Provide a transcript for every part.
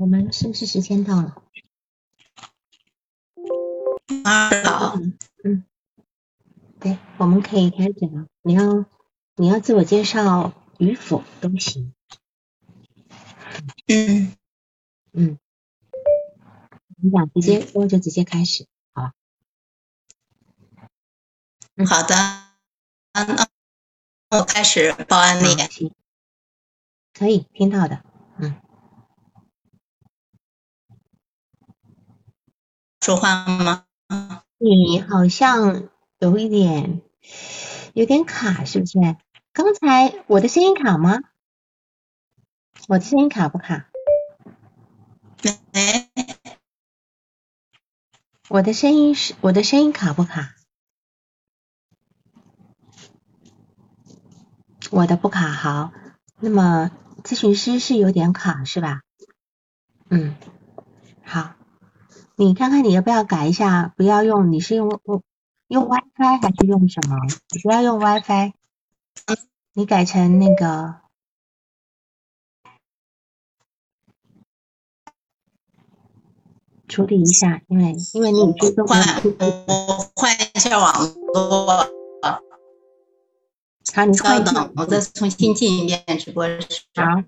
我们是不是时间到了？啊，好，嗯，对，我们可以开始了。你要你要自我介绍与否都行。嗯嗯，你想直接说就直接开始，好吧？嗯好的，啊，那我开始报案例。好行，可以听到的。说话吗？你好像有一点有点卡，是不是？刚才我的声音卡吗？我的声音卡不卡？没，我的声音是我的声音卡不卡？我的不卡，好。那么咨询师是有点卡是吧？嗯，好。你看看你要不要改一下？不要用，你是用用用 WiFi 还是用什么？你不要用 WiFi，你改成那个处理一下，因为因为你已经都换我换一下网络。好，你稍等，我再重新进一遍直播室。好。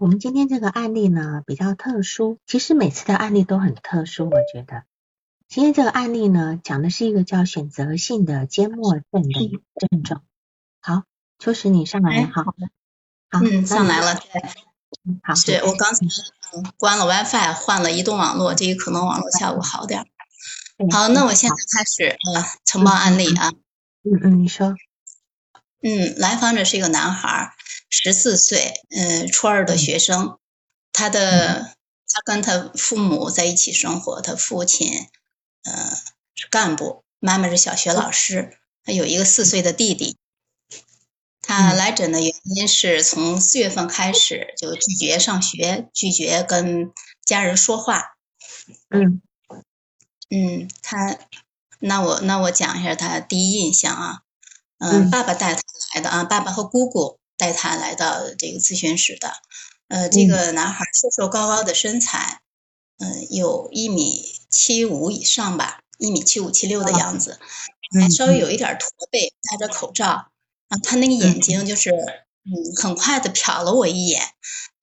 我们今天这个案例呢比较特殊，其实每次的案例都很特殊，我觉得。今天这个案例呢讲的是一个叫选择性的缄默症的症状。好，秋实你上来好，好，好，嗯，上来了，对，好，是我刚才嗯关了 WiFi，换了移动网络，这个可能网络效果好点儿。好，那我现在开始呃承包案例啊。嗯嗯，你说。嗯，来访者是一个男孩，十四岁，嗯，初二的学生。他的他跟他父母在一起生活，他父亲嗯是干部，妈妈是小学老师，他有一个四岁的弟弟。他来诊的原因是从四月份开始就拒绝上学，拒绝跟家人说话。嗯嗯，他那我那我讲一下他第一印象啊。嗯，爸爸带他来的啊，爸爸和姑姑带他来到这个咨询室的。呃，这个男孩瘦瘦高高的身材，嗯，有一米七五以上吧，一米七五七六的样子，还稍微有一点驼背，戴着口罩。啊，他那个眼睛就是，嗯，很快的瞟了我一眼，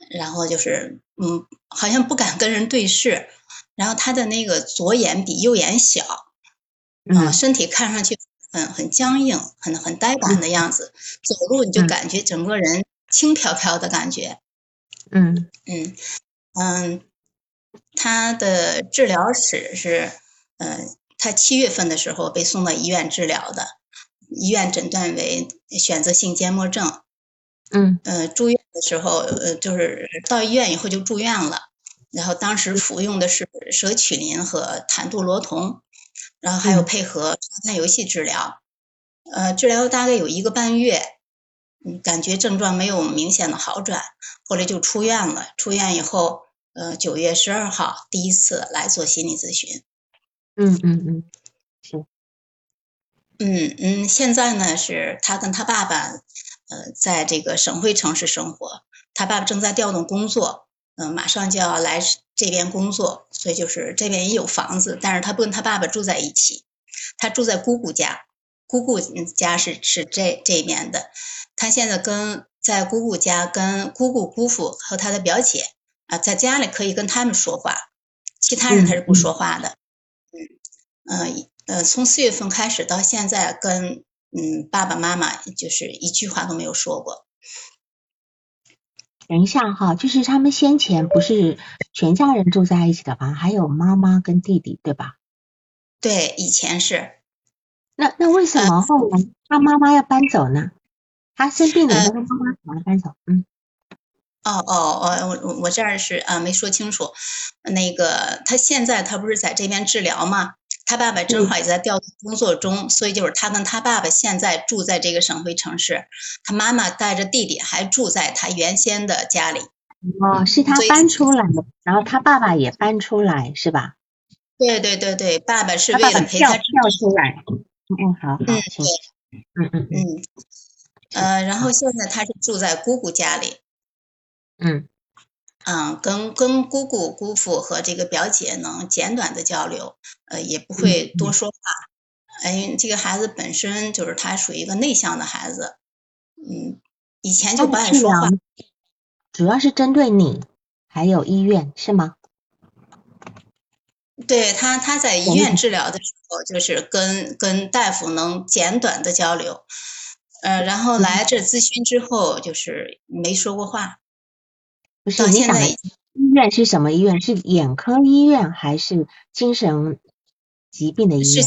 然后就是，嗯，好像不敢跟人对视。然后他的那个左眼比右眼小，啊，身体看上去。很很僵硬，很很呆板的样子，走路你就感觉整个人轻飘飘的感觉。嗯嗯嗯，他的治疗史是，嗯，他七月份的时候被送到医院治疗的，医院诊断为选择性缄默症。嗯呃，住院的时候，呃，就是到医院以后就住院了，然后当时服用的是舍曲林和坦度罗酮。然后还有配合沙滩游戏治疗，呃，治疗大概有一个半月，嗯，感觉症状没有明显的好转，后来就出院了。出院以后，呃，九月十二号第一次来做心理咨询。嗯嗯嗯，是。嗯嗯，现在呢是他跟他爸爸，呃，在这个省会城市生活，他爸爸正在调动工作，嗯，马上就要来。这边工作，所以就是这边也有房子，但是他不跟他爸爸住在一起，他住在姑姑家，姑姑家是是这这边的，他现在跟在姑姑家跟姑姑姑父和他的表姐啊，在家里可以跟他们说话，其他人他是不说话的，嗯嗯呃，从四月份开始到现在跟嗯，爸爸妈妈就是一句话都没有说过。等一下哈，就是他们先前不是全家人住在一起的吗？还有妈妈跟弟弟，对吧？对，以前是。那那为什么后来他妈妈要搬走呢？他生病了，他妈妈怎么搬走？嗯。哦哦哦，我我我这儿是啊，没说清楚。那个他现在他不是在这边治疗吗？他爸爸正好也在调动工作中，所以就是他跟他爸爸现在住在这个省会城市，他妈妈带着弟弟还住在他原先的家里。哦，是他搬出来的，然后他爸爸也搬出来，是吧？对对对对，爸爸是为了陪他跳出来。嗯，好，嗯，行，嗯嗯嗯，呃，然后现在他是住在姑姑家里。嗯。嗯，跟跟姑姑、姑父和这个表姐能简短的交流，呃，也不会多说话。哎，这个孩子本身就是他属于一个内向的孩子，嗯，以前就不爱说话。主要是针对你，还有医院是吗？对他，他在医院治疗的时候，就是跟跟大夫能简短的交流，呃，然后来这咨询之后，就是没说过话。不是你讲的医院是什么医院？是眼科医院还是精神疾病的医院？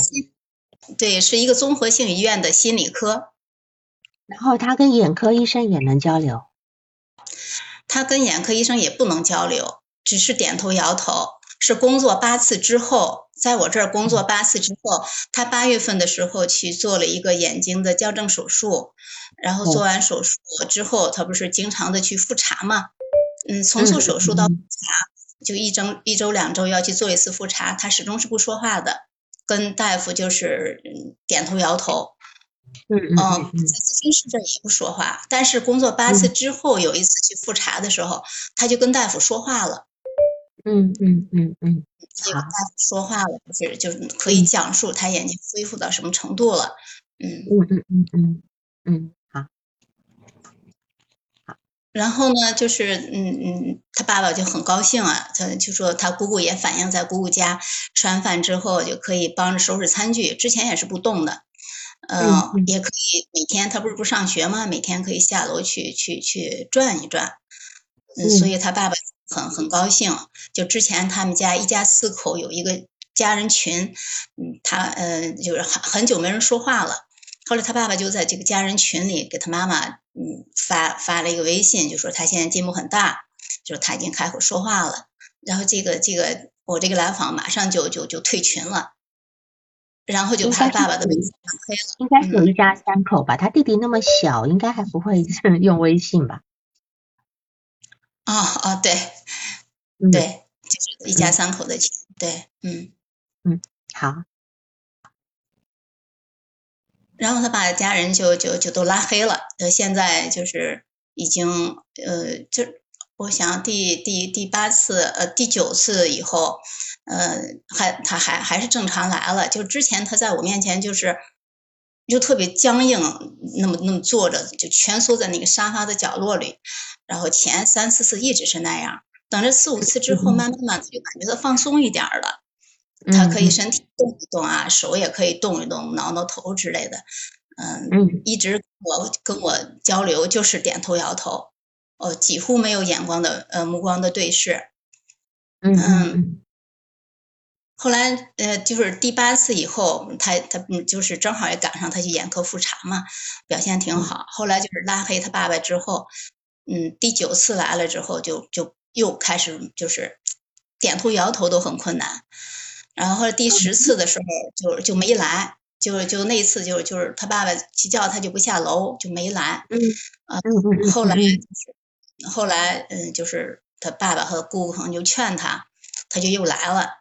对，是一个综合性医院的心理科。然后他跟眼科医生也能交流？他跟眼科医生也不能交流，只是点头摇头。是工作八次之后，在我这儿工作八次之后，他八月份的时候去做了一个眼睛的矫正手术，然后做完手术之后，他不是经常的去复查吗？嗯，从做手术到复查，就一周一周两周要去做一次复查，他始终是不说话的，跟大夫就是点头摇头。嗯嗯在咨询室这也不说话，但是工作八次之后有一次去复查的时候，他就跟大夫说话了。嗯嗯嗯嗯，就跟大夫说话了，就是就是可以讲述他眼睛恢复到什么程度了。嗯嗯嗯嗯嗯嗯。然后呢，就是嗯嗯，他爸爸就很高兴啊，他就说他姑姑也反映在姑姑家吃完饭之后就可以帮着收拾餐具，之前也是不动的，嗯，也可以每天他不是不上学吗？每天可以下楼去去去转一转，嗯，所以他爸爸很很高兴。就之前他们家一家四口有一个家人群，嗯，他嗯就是很很久没人说话了。后来他爸爸就在这个家人群里给他妈妈，嗯，发发了一个微信，就说他现在进步很大，就是他已经开口说话了。然后这个这个我这个来访马上就就就退群了，然后就把爸爸的微信拉黑了。应该是有一家三口吧？他弟弟那么小，应该还不会 用微信吧？哦哦，对，对，就是一家三口的群，对，嗯嗯，好。然后他把家人就就就都拉黑了，呃，现在就是已经呃，就我想第第第八次呃第九次以后，呃，还他还还是正常来了，就之前他在我面前就是就特别僵硬，那么那么坐着，就蜷缩在那个沙发的角落里，然后前三四次一直是那样，等这四五次之后，慢慢慢就感觉到放松一点了。他可以身体动一动啊，手也可以动一动，挠挠头之类的。嗯，一直我跟我交流就是点头摇头，哦，几乎没有眼光的呃目光的对视。嗯，后来呃就是第八次以后，他他嗯就是正好也赶上他去眼科复查嘛，表现挺好。后来就是拉黑他爸爸之后，嗯，第九次来了之后就就又开始就是点头摇头都很困难。然后第十次的时候就就没来，就就那次就就是他爸爸去叫他就不下楼就没来。嗯啊，后来后来嗯就是他爸爸和姑姑可能就劝他，他就又来了，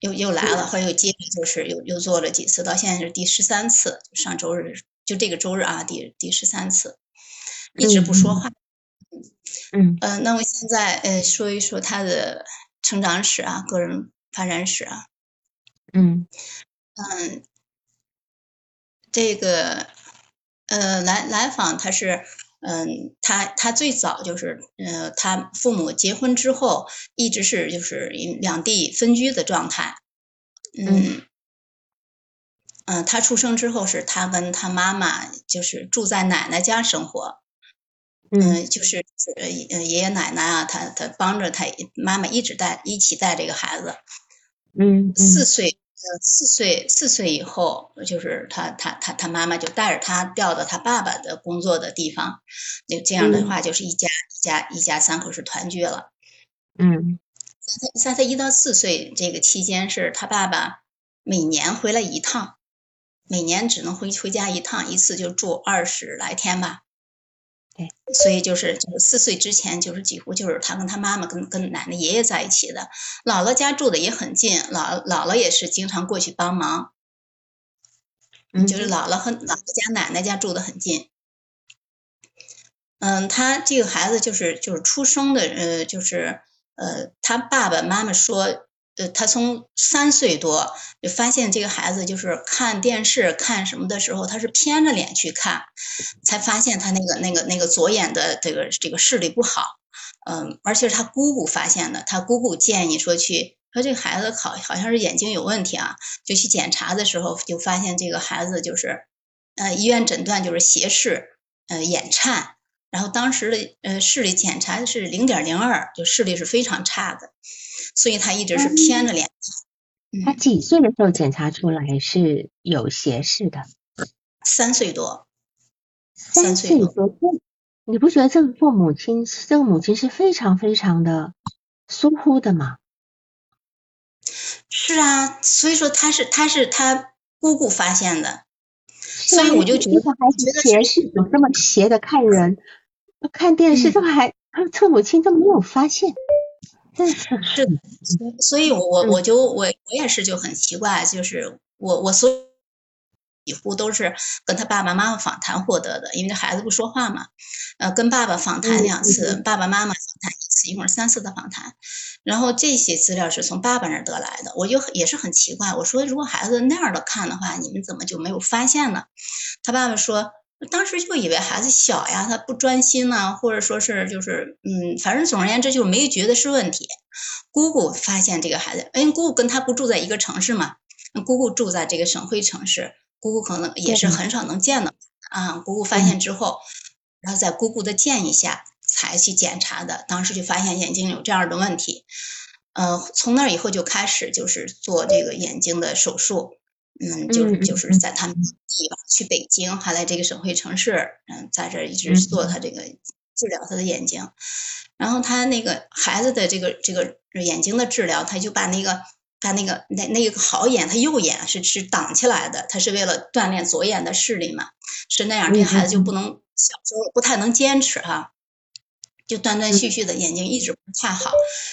又又来了，后来又接着就是又又做了几次，到现在是第十三次，上周日就这个周日啊，第第十三次，一直不说话。嗯呃，那我现在呃说一说他的成长史啊，个人发展史啊。嗯。嗯，这个呃来来访他是嗯他他最早就是呃他父母结婚之后一直是就是两地分居的状态，嗯，嗯，他出生之后是他跟他妈妈就是住在奶奶家生活，嗯，就是呃爷爷奶奶啊，他他帮着他妈妈一直带一起带这个孩子，嗯，四岁呃四岁四岁以后，就是他他他他妈妈就带着他调到他爸爸的工作的地方，那这样的话就是一家一家一家三口是团聚了，嗯，在他在他一到四岁这个期间是他爸爸每年回来一趟。每年只能回回家一趟，一次就住二十来天吧。对，所以就是就是四岁之前，就是几乎就是他跟他妈妈跟跟奶奶爷爷在一起的。姥姥家住的也很近，姥姥姥也是经常过去帮忙。嗯，就是姥姥和姥姥家奶奶家住的很近。嗯，他这个孩子就是就是出生的，呃，就是呃，他爸爸妈妈说。呃，他从三岁多就发现这个孩子就是看电视看什么的时候，他是偏着脸去看，才发现他那个那个那个左眼的这个这个视力不好。嗯，而且是他姑姑发现的，他姑姑建议说去说这孩子好好像是眼睛有问题啊，就去检查的时候就发现这个孩子就是呃医院诊断就是斜视，呃眼颤，然后当时的呃视力检查的是零点零二，就视力是非常差的。所以他一直是偏着脸。他几岁的时候检查出来是有斜视的？三岁多。三岁多。你不觉得这个做母亲，这个母亲是非常非常的疏忽的吗？是啊，所以说他是他是他姑姑发现的，所以我就觉得还是斜视，有这么斜的看人，看电视，这还这母亲都没有发现。是的，所以，我我我就我我也是就很奇怪，就是我我所几乎都是跟他爸爸妈妈访谈获得的，因为这孩子不说话嘛，呃，跟爸爸访谈两次，爸爸妈妈访谈一次，一共三次的访谈，然后这些资料是从爸爸那儿得来的，我就也是很奇怪，我说如果孩子那样的看的话，你们怎么就没有发现呢？他爸爸说。当时就以为孩子小呀，他不专心呢，或者说是就是嗯，反正总而言之就没觉得是问题。姑姑发现这个孩子，哎，姑姑跟他不住在一个城市嘛，姑姑住在这个省会城市，姑姑可能也是很少能见到啊。姑姑发现之后，然后在姑姑的建议下才去检查的，当时就发现眼睛有这样的问题，呃，从那以后就开始就是做这个眼睛的手术。嗯，就是就是在他们地方去北京，还来这个省会城市，嗯，在这一直做他这个治疗他的眼睛。然后他那个孩子的这个这个眼睛的治疗，他就把那个他那个那那个好眼，他右眼是是挡起来的，他是为了锻炼左眼的视力嘛，是那样，这孩子就不能小时候不太能坚持哈，就断断续续的眼睛一直不太好。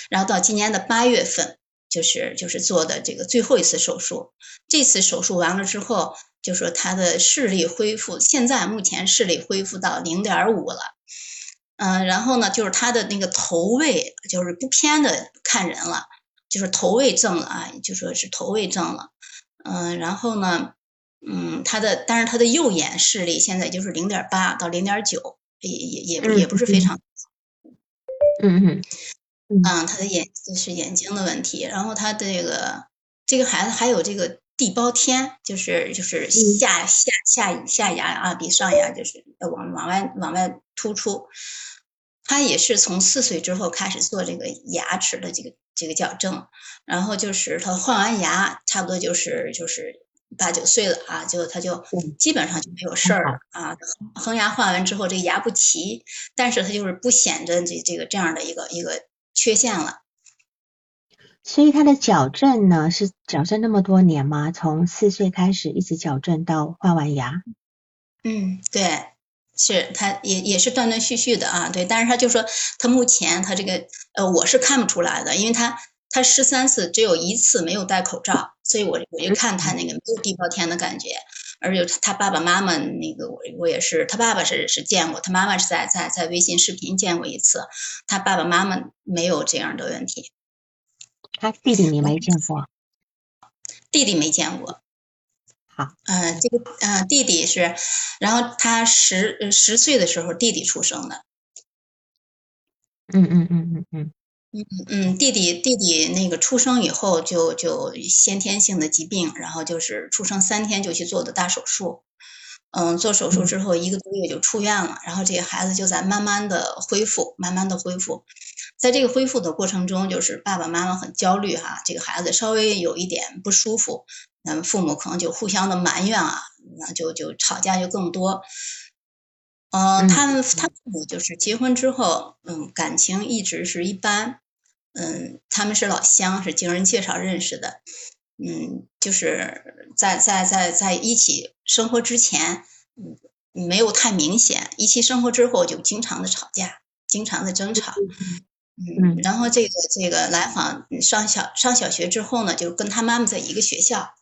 然后到今年的八月份。就是就是做的这个最后一次手术，这次手术完了之后，就说他的视力恢复，现在目前视力恢复到零点五了，嗯，然后呢，就是他的那个头位就是不偏的看人了，就是头位正了啊，就说是头位正了，嗯，然后呢，嗯，他的但是他的右眼视力现在就是零点八到零点九，也也也也不是非常，嗯嗯。嗯，他的眼就是眼睛的问题，然后他这个这个孩子还有这个地包天，就是就是下下下下牙啊比上牙就是往往外往外突出，他也是从四岁之后开始做这个牙齿的这个这个矫正，然后就是他换完牙，差不多就是就是八九岁了啊，就他就基本上就没有事儿了啊，恒牙换完之后这个牙不齐，但是他就是不显着这这个这样的一个一个。缺陷了，所以他的矫正呢是矫正那么多年吗？从四岁开始一直矫正到换完牙？嗯，对，是他也也是断断续续的啊，对，但是他就说他目前他这个呃我是看不出来的，因为他他十三次只有一次没有戴口罩，所以我我就看他那个没有地包天的感觉。而且他爸爸妈妈那个我我也是，他爸爸是是见过，他妈妈是在在在微信视频见过一次，他爸爸妈妈没有这样的问题。他弟弟你没见过？弟弟没见过。好，嗯，这个嗯弟弟是，然后他十十岁的时候弟弟出生的。嗯嗯嗯嗯嗯。嗯嗯，弟弟弟弟那个出生以后就就先天性的疾病，然后就是出生三天就去做的大手术。嗯，做手术之后一个多月就出院了，然后这个孩子就在慢慢的恢复，慢慢的恢复。在这个恢复的过程中，就是爸爸妈妈很焦虑哈，这个孩子稍微有一点不舒服，那么父母可能就互相的埋怨啊，那就就吵架就更多。嗯，他们他父母就是结婚之后，嗯，感情一直是一般。嗯，他们是老乡，是经人介绍认识的。嗯，就是在在在在一起生活之前，嗯，没有太明显。一起生活之后，就经常的吵架，经常的争吵。嗯，然后这个这个来访上小上小学之后呢，就跟他妈妈在一个学校。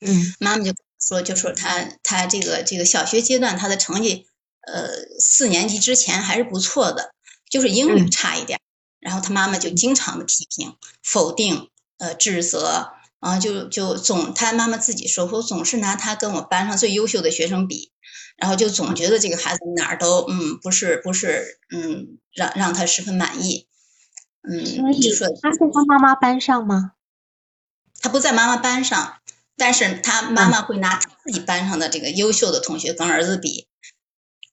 嗯，妈妈就说就说他他这个这个小学阶段他的成绩，呃，四年级之前还是不错的，就是英语差一点。然后他妈妈就经常的批评、否定、呃指责。啊，就就总他妈妈自己说，我总是拿他跟我班上最优秀的学生比，然后就总觉得这个孩子哪儿都嗯不是不是嗯让让他十分满意，嗯，就说他在他妈妈班上吗？他不在妈妈班上，但是他妈妈会拿自己班上的这个优秀的同学跟儿子比，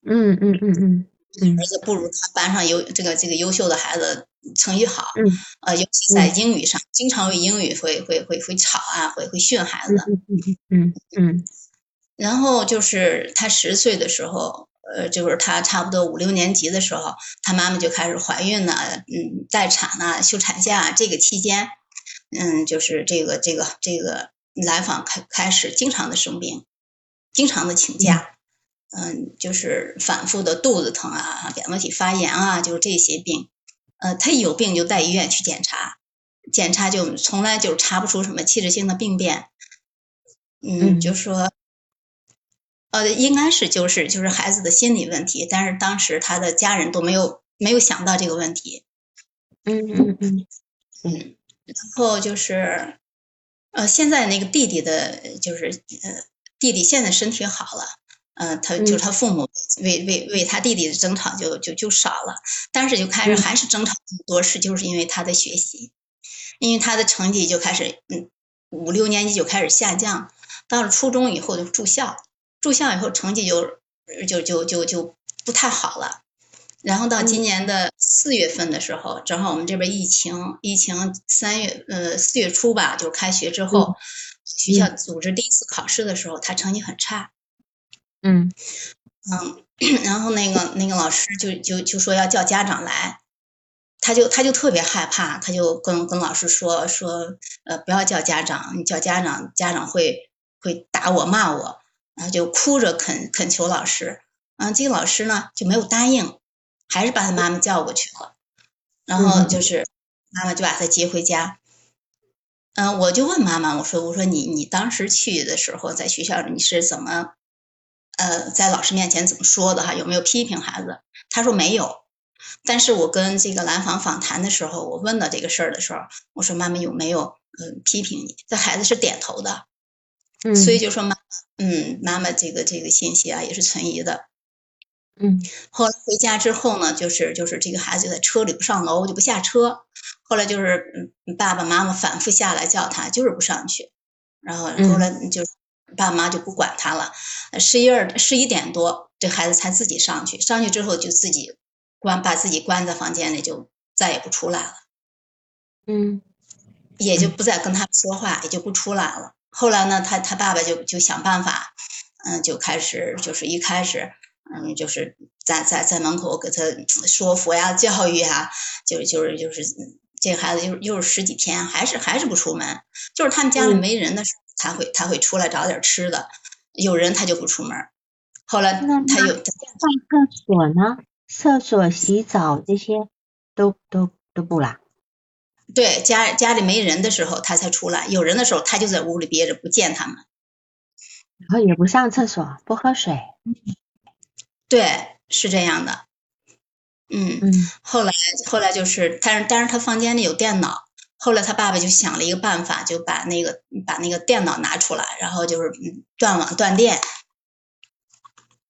嗯嗯嗯嗯，儿子不如他班上优这个这个优秀的孩子。成绩好，呃，尤其在英语上，经常为英语会会会会吵啊，会会训孩子。嗯嗯嗯。然后就是他十岁的时候，呃，就是他差不多五六年级的时候，他妈妈就开始怀孕了，嗯，待产了，休产假。这个期间，嗯，就是这个这个这个来访开开始经常的生病，经常的请假，嗯，就是反复的肚子疼啊，扁桃体发炎啊，就是这些病。呃，他一有病就带医院去检查，检查就从来就查不出什么器质性的病变，嗯，就说，呃，应该是就是就是孩子的心理问题，但是当时他的家人都没有没有想到这个问题，嗯嗯嗯嗯，然后就是，呃，现在那个弟弟的，就是呃，弟弟现在身体好了。嗯，他就是他父母为为为他弟弟的争吵就就就少了，但是就开始还是争吵这么多事，就是因为他的学习，因为他的成绩就开始嗯五六年级就开始下降，到了初中以后就住校，住校以后成绩就就就就就不太好了，然后到今年的四月份的时候，正好我们这边疫情疫情三月呃四月初吧，就开学之后，学校组织第一次考试的时候，他成绩很差。嗯。嗯，然后那个那个老师就就就说要叫家长来，他就他就特别害怕，他就跟跟老师说说呃不要叫家长，你叫家长家长会会打我骂我，然后就哭着恳恳求老师，嗯，这个老师呢就没有答应，还是把他妈妈叫过去了，然后就是妈妈就把他接回家，嗯，我就问妈妈，我说我说你你当时去的时候在学校你是怎么？呃，在老师面前怎么说的哈？有没有批评孩子？他说没有。但是我跟这个蓝房访谈的时候，我问到这个事儿的时候，我说妈妈有没有嗯批评你？这孩子是点头的，嗯，所以就说妈，嗯，妈妈这个这个信息啊也是存疑的，嗯。后来回家之后呢，就是就是这个孩子就在车里不上楼就不下车，后来就是嗯爸爸妈妈反复下来叫他，就是不上去，然后后来就。爸妈就不管他了，十一二十一点多，这孩子才自己上去。上去之后就自己关，把自己关在房间里，就再也不出来了。嗯，也就不再跟他说话，也就不出来了。后来呢，他他爸爸就就想办法，嗯，就开始就是一开始，嗯，就是在在在门口给他说服呀、教育呀，就就是就是这孩子又又是十几天，还是还是不出门，就是他们家里没人的时候。他会他会出来找点吃的，有人他就不出门。后来他又上厕所呢，厕所、洗澡这些都都都不啦。对，家家里没人的时候他才出来，有人的时候他就在屋里憋着不见他们。然后也不上厕所，不喝水。对，是这样的。嗯嗯。后来后来就是，但是但是他房间里有电脑。后来他爸爸就想了一个办法，就把那个把那个电脑拿出来，然后就是断网断电，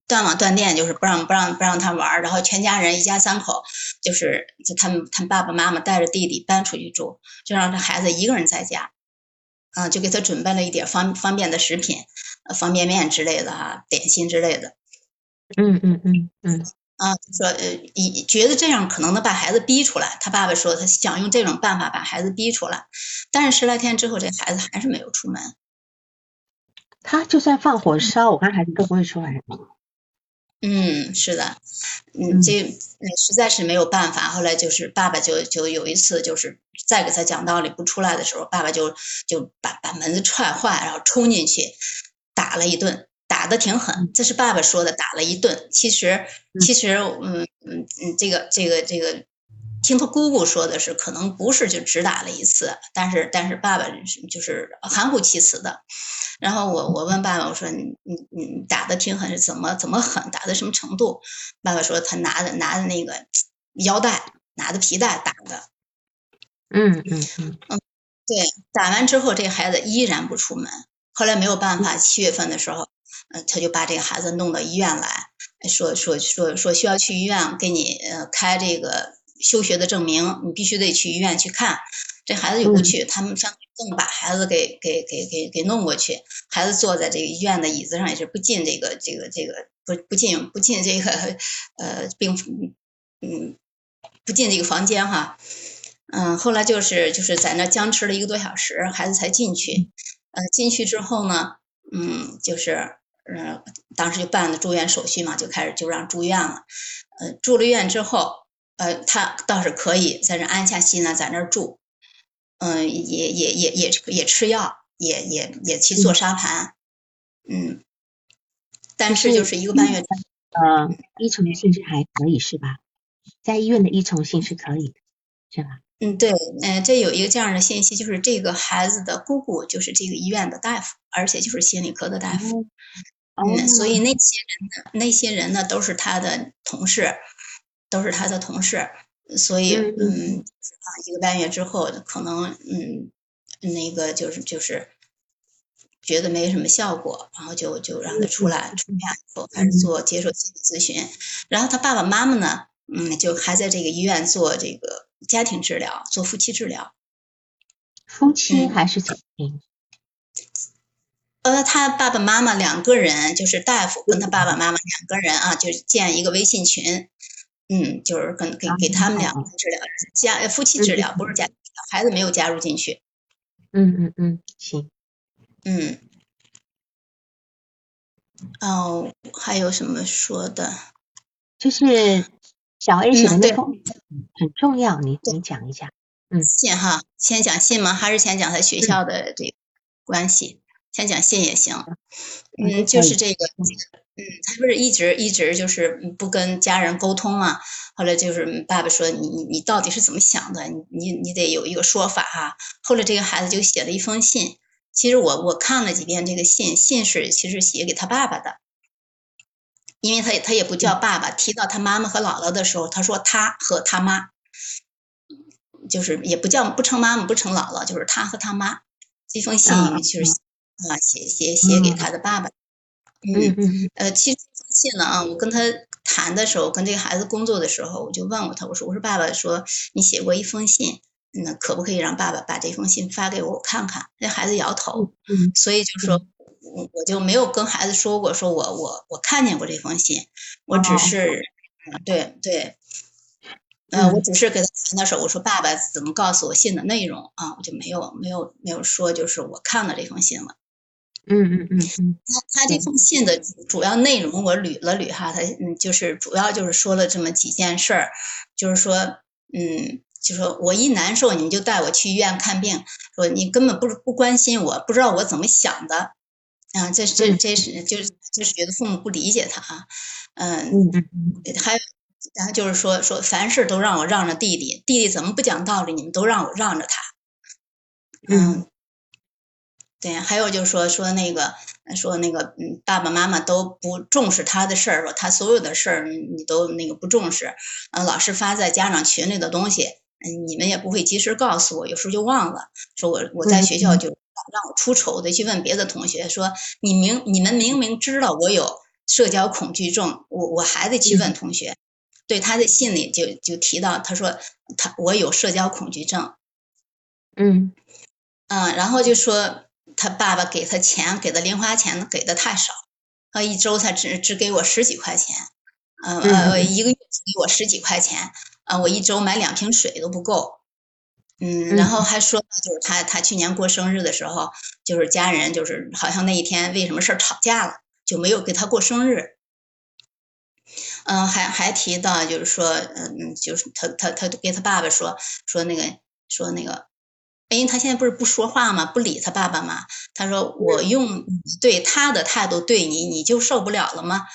断网断电就是不让不让不让他玩儿，然后全家人一家三口就是就他们他爸爸妈妈带着弟弟搬出去住，就让这孩子一个人在家，啊，就给他准备了一点方方便的食品，方便面之类的哈，点心之类的。嗯嗯嗯嗯。啊，说呃，以觉得这样可能能把孩子逼出来。他爸爸说他想用这种办法把孩子逼出来，但是十来天之后，这孩子还是没有出门。他就算放火烧，我看孩子都不会出来。嗯，是的，嗯，这实在是没有办法。后来就是爸爸就就有一次就是再给他讲道理不出来的时候，爸爸就就把把门子踹坏，然后冲进去打了一顿。打的挺狠，这是爸爸说的，打了一顿。其实，其实，嗯嗯嗯，这个这个这个，听他姑姑说的是，可能不是就只打了一次，但是但是爸爸就是含糊其辞的。然后我我问爸爸，我说你你你打的挺狠，是怎么怎么狠？打的什么程度？爸爸说他拿的拿的那个腰带，拿的皮带打的。嗯嗯嗯嗯，对，打完之后这孩子依然不出门。后来没有办法，七月份的时候。呃，他就把这个孩子弄到医院来，说说说说需要去医院给你呃开这个休学的证明，你必须得去医院去看。这孩子又不去，他们上更把孩子给给给给给弄过去。孩子坐在这个医院的椅子上，也是不进这个这个这个不不进不进这个呃病嗯不进这个房间哈。嗯，后来就是就是在那僵持了一个多小时，孩子才进去。呃，进去之后呢，嗯，就是。嗯，当时就办了住院手续嘛，就开始就让住院了。呃，住了院之后，呃，他倒是可以在这安下心来，在那儿住。嗯，也也也也也吃药，也也也去做沙盘。嗯，但是就是一个半月。呃，依从性是还可以是吧？在医院的依从性是可以的，是吧？嗯，对，嗯，这有一个这样的信息，就是这个孩子的姑姑就是这个医院的大夫，而且就是心理科的大夫。嗯，所以那些人呢，那些人呢都是他的同事，都是他的同事，所以嗯，啊，一个半月之后，可能嗯，那个就是就是觉得没什么效果，然后就就让他出来出院，后开始做接受心理咨询，然后他爸爸妈妈呢，嗯，就还在这个医院做这个家庭治疗，做夫妻治疗，夫妻还是家庭？呃，他爸爸妈妈两个人，就是大夫跟他爸爸妈妈两个人啊，就是建一个微信群，嗯，就是跟给给他们两个治疗，家夫妻治疗，不是家庭孩子没有加入进去。嗯嗯嗯，行。嗯。哦，还有什么说的？就是小 A 写的那封很重要，你你讲一下。嗯，信哈，先讲信吗？还是先讲他学校的这个关系？先讲信也行，嗯，就是这个，嗯，他不是一直一直就是不跟家人沟通嘛。后来就是爸爸说你你你到底是怎么想的？你你你得有一个说法哈。后来这个孩子就写了一封信，其实我我看了几遍这个信，信是其实写给他爸爸的，因为他也他也不叫爸爸。提到他妈妈和姥姥的时候，他说他和他妈，就是也不叫不称妈妈不称姥姥，就是他和他妈。这封信就是。啊，写写写给他的爸爸。嗯嗯呃，其实这封信呢啊，我跟他谈的时候，跟这个孩子工作的时候，我就问过他，我说我说爸爸说你写过一封信，那可不可以让爸爸把这封信发给我看看？那孩子摇头。嗯。所以就说，我我就没有跟孩子说过，说我我我看见过这封信，我只是，对对，嗯，我只是给他谈的时候，我说爸爸怎么告诉我信的内容啊？我就没有没有没有说，就是我看了这封信了。嗯嗯嗯嗯，他他这封信的主要内容我捋了捋哈，他嗯就是主要就是说了这么几件事儿，就是说嗯，就说我一难受你们就带我去医院看病，说你根本不不关心我，不知道我怎么想的，啊，这这这是就是就是觉得父母不理解他啊，嗯嗯嗯，还有然后就是说说凡事都让我让着弟弟，弟弟怎么不讲道理，你们都让我让着他，嗯。对，还有就是说说那个说那个嗯，爸爸妈妈都不重视他的事儿，说他所有的事儿你都那个不重视，嗯，老是发在家长群里的东西，嗯，你们也不会及时告诉我，有时候就忘了。说我我在学校就让我出丑的去问别的同学，说你明你们明明知道我有社交恐惧症，我我还得去问同学，对他的信里就就提到，他说他我有社交恐惧症，嗯。嗯，然后就说他爸爸给他钱，给的零花钱给的太少，他一周他只只给我十几块钱，呃呃一个月只给我十几块钱，啊我一周买两瓶水都不够。嗯，然后还说就是他他去年过生日的时候，就是家人就是好像那一天为什么事儿吵架了，就没有给他过生日。嗯，还还提到就是说，嗯，就是他他他给他爸爸说说那个说那个，因为他现在不是不说话吗？不理他爸爸吗？他说我用对他的态度对你，你就受不了了吗？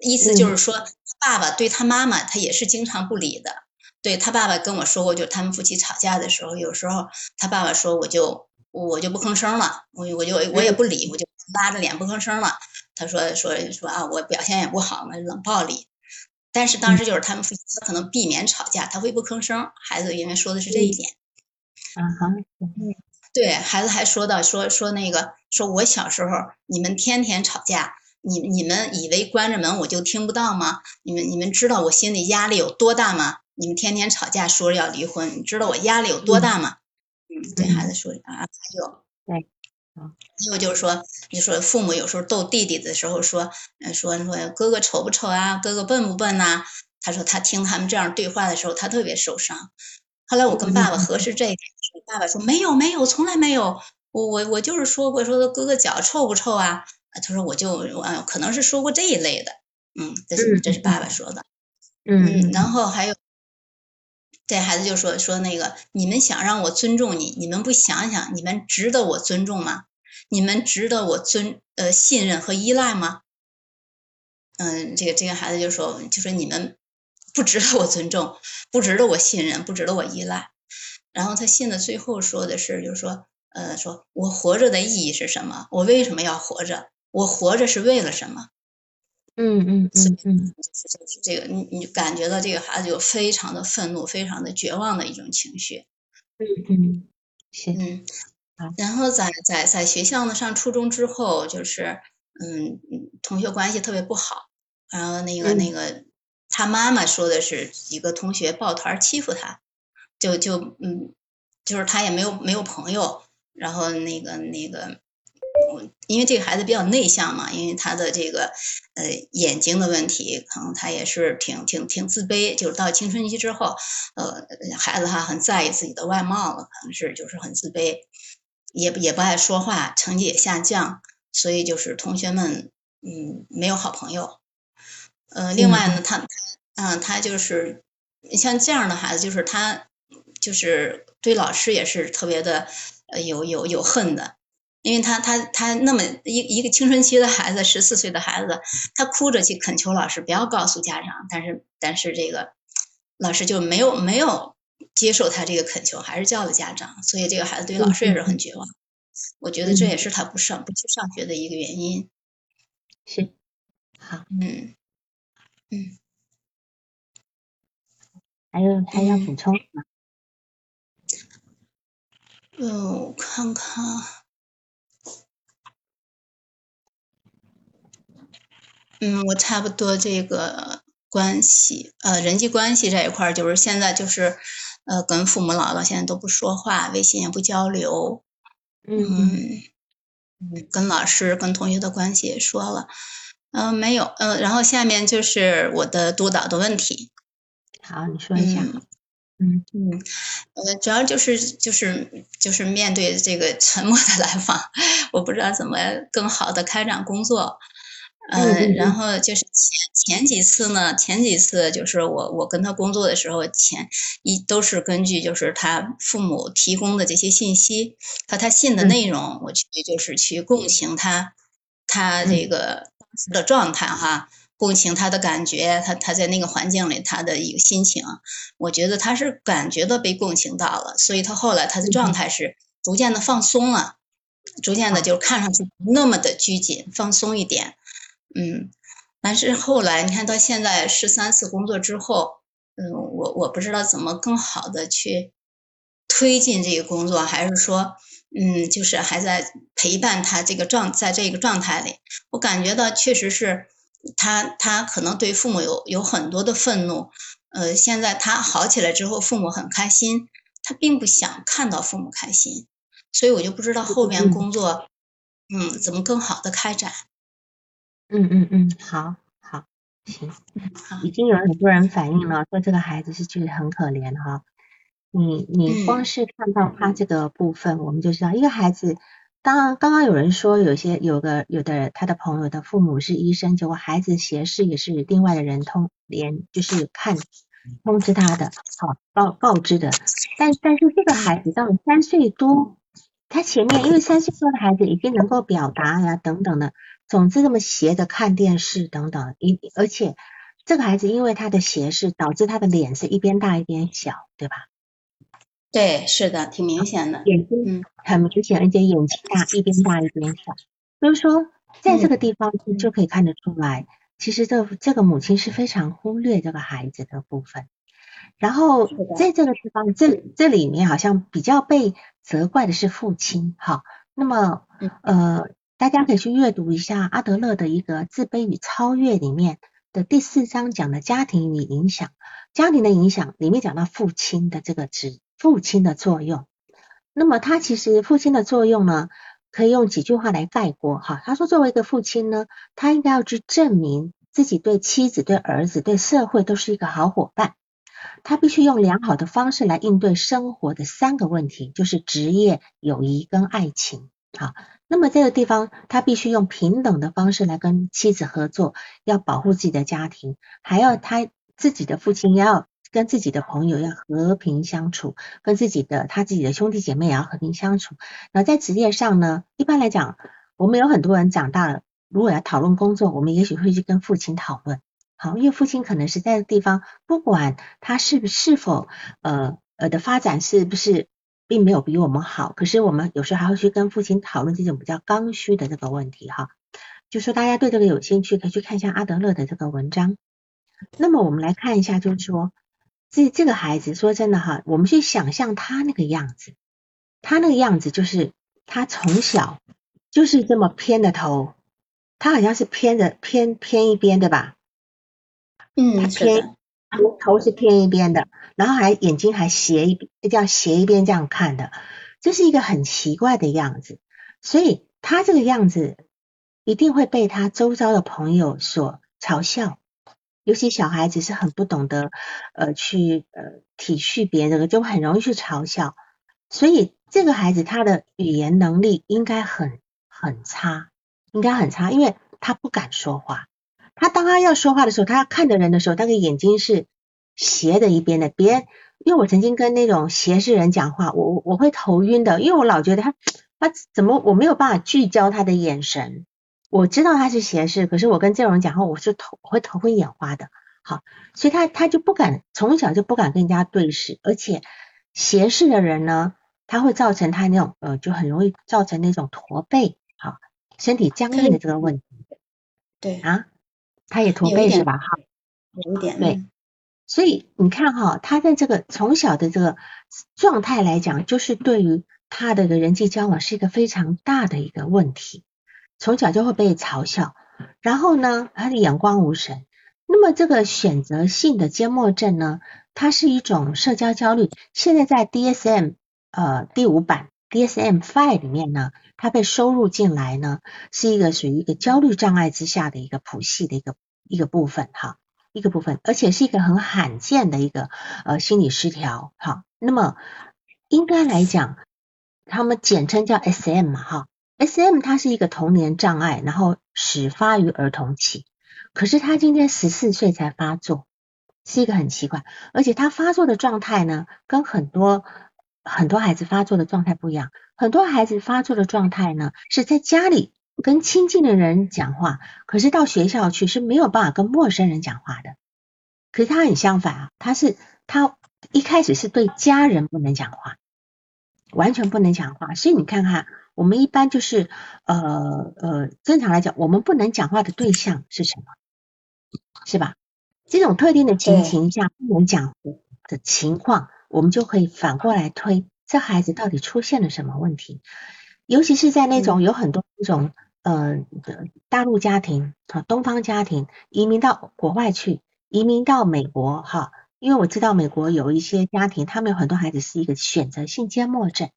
意思就是说，爸爸对他妈妈，他也是经常不理的。对他爸爸跟我说过，就他们夫妻吵架的时候，有时候他爸爸说我就我就不吭声了，我我就我也不理，我就拉着脸不吭声了。他说说说啊，我表现也不好嘛，冷暴力。但是当时就是他们夫妻，他可能避免吵架，他会不吭声。孩子因为说的是这一点。嗯哼，嗯，对孩子还说到说说那个说我小时候你们天天吵架，你你们以为关着门我就听不到吗？你们你们知道我心里压力有多大吗？你们天天吵架说要离婚，你知道我压力有多大吗？嗯，对孩子说啊，还有对，还有就是说，你说父母有时候逗弟弟的时候说，嗯，说说哥哥丑不丑啊，哥哥笨不笨呐？他说他听他们这样对话的时候，他特别受伤。后来我跟爸爸核实这一点，爸爸说没有没有，从来没有，我我我就是说过说哥哥脚臭不臭啊？他说我就嗯，可能是说过这一类的，嗯，这是这是爸爸说的，嗯，然后还有。这孩子就说说那个，你们想让我尊重你，你们不想想，你们值得我尊重吗？你们值得我尊呃信任和依赖吗？嗯，这个这个孩子就说就说你们不值得我尊重，不值得我信任，不值得我依赖。然后他信的最后说的是，就是说呃，说我活着的意义是什么？我为什么要活着？我活着是为了什么？嗯嗯嗯嗯，这个你你感觉到这个孩子就非常的愤怒，非常的绝望的一种情绪。嗯嗯，是嗯，然后在在在学校呢，上初中之后，就是嗯嗯，同学关系特别不好。然后那个那个，他妈妈说的是几个同学抱团欺负他，就就嗯，就是他也没有没有朋友。然后那个那个。因为这个孩子比较内向嘛，因为他的这个呃眼睛的问题，可能他也是挺挺挺自卑。就是到青春期之后，呃，孩子哈很在意自己的外貌了，可能是就是很自卑，也也不爱说话，成绩也下降，所以就是同学们嗯没有好朋友。呃，另外呢，他他嗯他就是像这样的孩子，就是他就是对老师也是特别的呃有有有恨的。因为他他他那么一一个青春期的孩子，十四岁的孩子，他哭着去恳求老师不要告诉家长，但是但是这个老师就没有没有接受他这个恳求，还是叫了家长，所以这个孩子对老师也是很绝望。我觉得这也是他不上不去上学的一个原因。是，好，嗯嗯，还有还要补充吗？嗯，我看看。嗯，我差不多这个关系，呃，人际关系这一块儿，就是现在就是，呃，跟父母姥姥现在都不说话，微信也不交流，嗯嗯，跟老师、跟同学的关系也说了，嗯，没有，嗯，然后下面就是我的督导的问题。好，你说一下。嗯嗯，呃，主要就是就是就是面对这个沉默的来访，我不知道怎么更好的开展工作。嗯，然后就是前前几次呢，前几次就是我我跟他工作的时候，前一都是根据就是他父母提供的这些信息和他信的内容，我去就是去共情他他这个当时的状态哈，共情他的感觉，他他在那个环境里他的一个心情，我觉得他是感觉到被共情到了，所以他后来他的状态是逐渐的放松了，逐渐的就看上去不那么的拘谨，放松一点。嗯，但是后来你看到现在十三次工作之后，嗯，我我不知道怎么更好的去推进这个工作，还是说，嗯，就是还在陪伴他这个状，在这个状态里，我感觉到确实是，他他可能对父母有有很多的愤怒，呃，现在他好起来之后，父母很开心，他并不想看到父母开心，所以我就不知道后面工作，嗯，怎么更好的开展。嗯嗯嗯，好，好，行，已经有很多人反映了，说这个孩子是确实很可怜哈。你你光是看到他这个部分，我们就知道一个孩子。当然，刚刚有人说有些有个有的他的朋友的父母是医生，结果孩子斜视也是另外的人通连就是看通知他的，好告告知的。但但是这个孩子到了三岁多，他前面因为三岁多的孩子已经能够表达呀等等的，总之这么斜的看电视等等，一而且这个孩子因为他的斜视导致他的脸是一边大一边小，对吧？对，是的，挺明显的，眼睛很明显，而且眼睛大，一边大一边小。所以说，在这个地方就可以看得出来，其实这这个母亲是非常忽略这个孩子的部分。然后在这个地方，这这里面好像比较被责怪的是父亲。哈，那么呃，大家可以去阅读一下阿德勒的一个《自卑与超越》里面的第四章讲的家庭与影响，家庭的影响里面讲到父亲的这个职。父亲的作用，那么他其实父亲的作用呢，可以用几句话来概括哈。他说，作为一个父亲呢，他应该要去证明自己对妻子、对儿子、对社会都是一个好伙伴。他必须用良好的方式来应对生活的三个问题，就是职业、友谊跟爱情。好，那么这个地方他必须用平等的方式来跟妻子合作，要保护自己的家庭，还要他自己的父亲要。跟自己的朋友要和平相处，跟自己的他自己的兄弟姐妹也要和平相处。那在职业上呢，一般来讲，我们有很多人长大了，如果要讨论工作，我们也许会去跟父亲讨论。好，因为父亲可能是在地方，不管他是是否呃呃的发展是不是并没有比我们好，可是我们有时候还会去跟父亲讨论这种比较刚需的这个问题哈。就说大家对这个有兴趣，可以去看一下阿德勒的这个文章。那么我们来看一下，就是说。这这个孩子说真的哈，我们去想象他那个样子，他那个样子就是他从小就是这么偏的头，他好像是偏着偏偏一边对吧？嗯，他偏头是偏一边的，然后还眼睛还斜一边，这样斜一边这样看的，这是一个很奇怪的样子，所以他这个样子一定会被他周遭的朋友所嘲笑。尤其小孩子是很不懂得呃去呃体恤别人的，就很容易去嘲笑。所以这个孩子他的语言能力应该很很差，应该很差，因为他不敢说话。他当他要说话的时候，他要看的人的时候，他的眼睛是斜的一边的。别人因为我曾经跟那种斜视人讲话，我我我会头晕的，因为我老觉得他他怎么我没有办法聚焦他的眼神。我知道他是斜视，可是我跟这种人讲话，我是头会头昏眼花的。好，所以他他就不敢从小就不敢跟人家对视，而且斜视的人呢，他会造成他那种呃，就很容易造成那种驼背，好，身体僵硬的这个问题。对啊，他也驼背是吧？哈，有一点。对，所以你看哈，他在这个从小的这个状态来讲，就是对于他的人际交往是一个非常大的一个问题。从小就会被嘲笑，然后呢，他的眼光无神。那么这个选择性的缄默症呢，它是一种社交焦虑。现在在 DSM 呃第五版 DSM Five 里面呢，它被收入进来呢，是一个属于一个焦虑障碍之下的一个谱系的一个一个部分哈，一个部分，而且是一个很罕见的一个呃心理失调哈。那么应该来讲，他们简称叫 SM 嘛哈。S.M. 它是一个童年障碍，然后始发于儿童期，可是他今天十四岁才发作，是一个很奇怪，而且他发作的状态呢，跟很多很多孩子发作的状态不一样。很多孩子发作的状态呢，是在家里跟亲近的人讲话，可是到学校去是没有办法跟陌生人讲话的。可是他很相反啊，他是他一开始是对家人不能讲话，完全不能讲话，所以你看看。我们一般就是呃呃，正常来讲，我们不能讲话的对象是什么？是吧？这种特定的情形下不能讲的情况，我们就可以反过来推，这孩子到底出现了什么问题？尤其是在那种有很多那种呃大陆家庭啊，东方家庭移民到国外去，移民到美国哈，因为我知道美国有一些家庭，他们有很多孩子是一个选择性缄默症，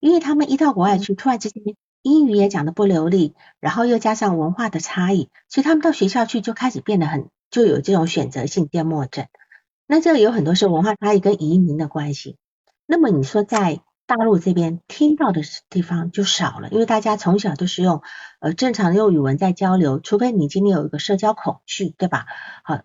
因为他们一到国外去，突然之间英语也讲的不流利，然后又加上文化的差异，所以他们到学校去就开始变得很就有这种选择性缄默症。那这个有很多是文化差异跟移民的关系。那么你说在大陆这边听到的地方就少了，因为大家从小都是用呃正常用语文在交流，除非你今天有一个社交恐惧，对吧？好，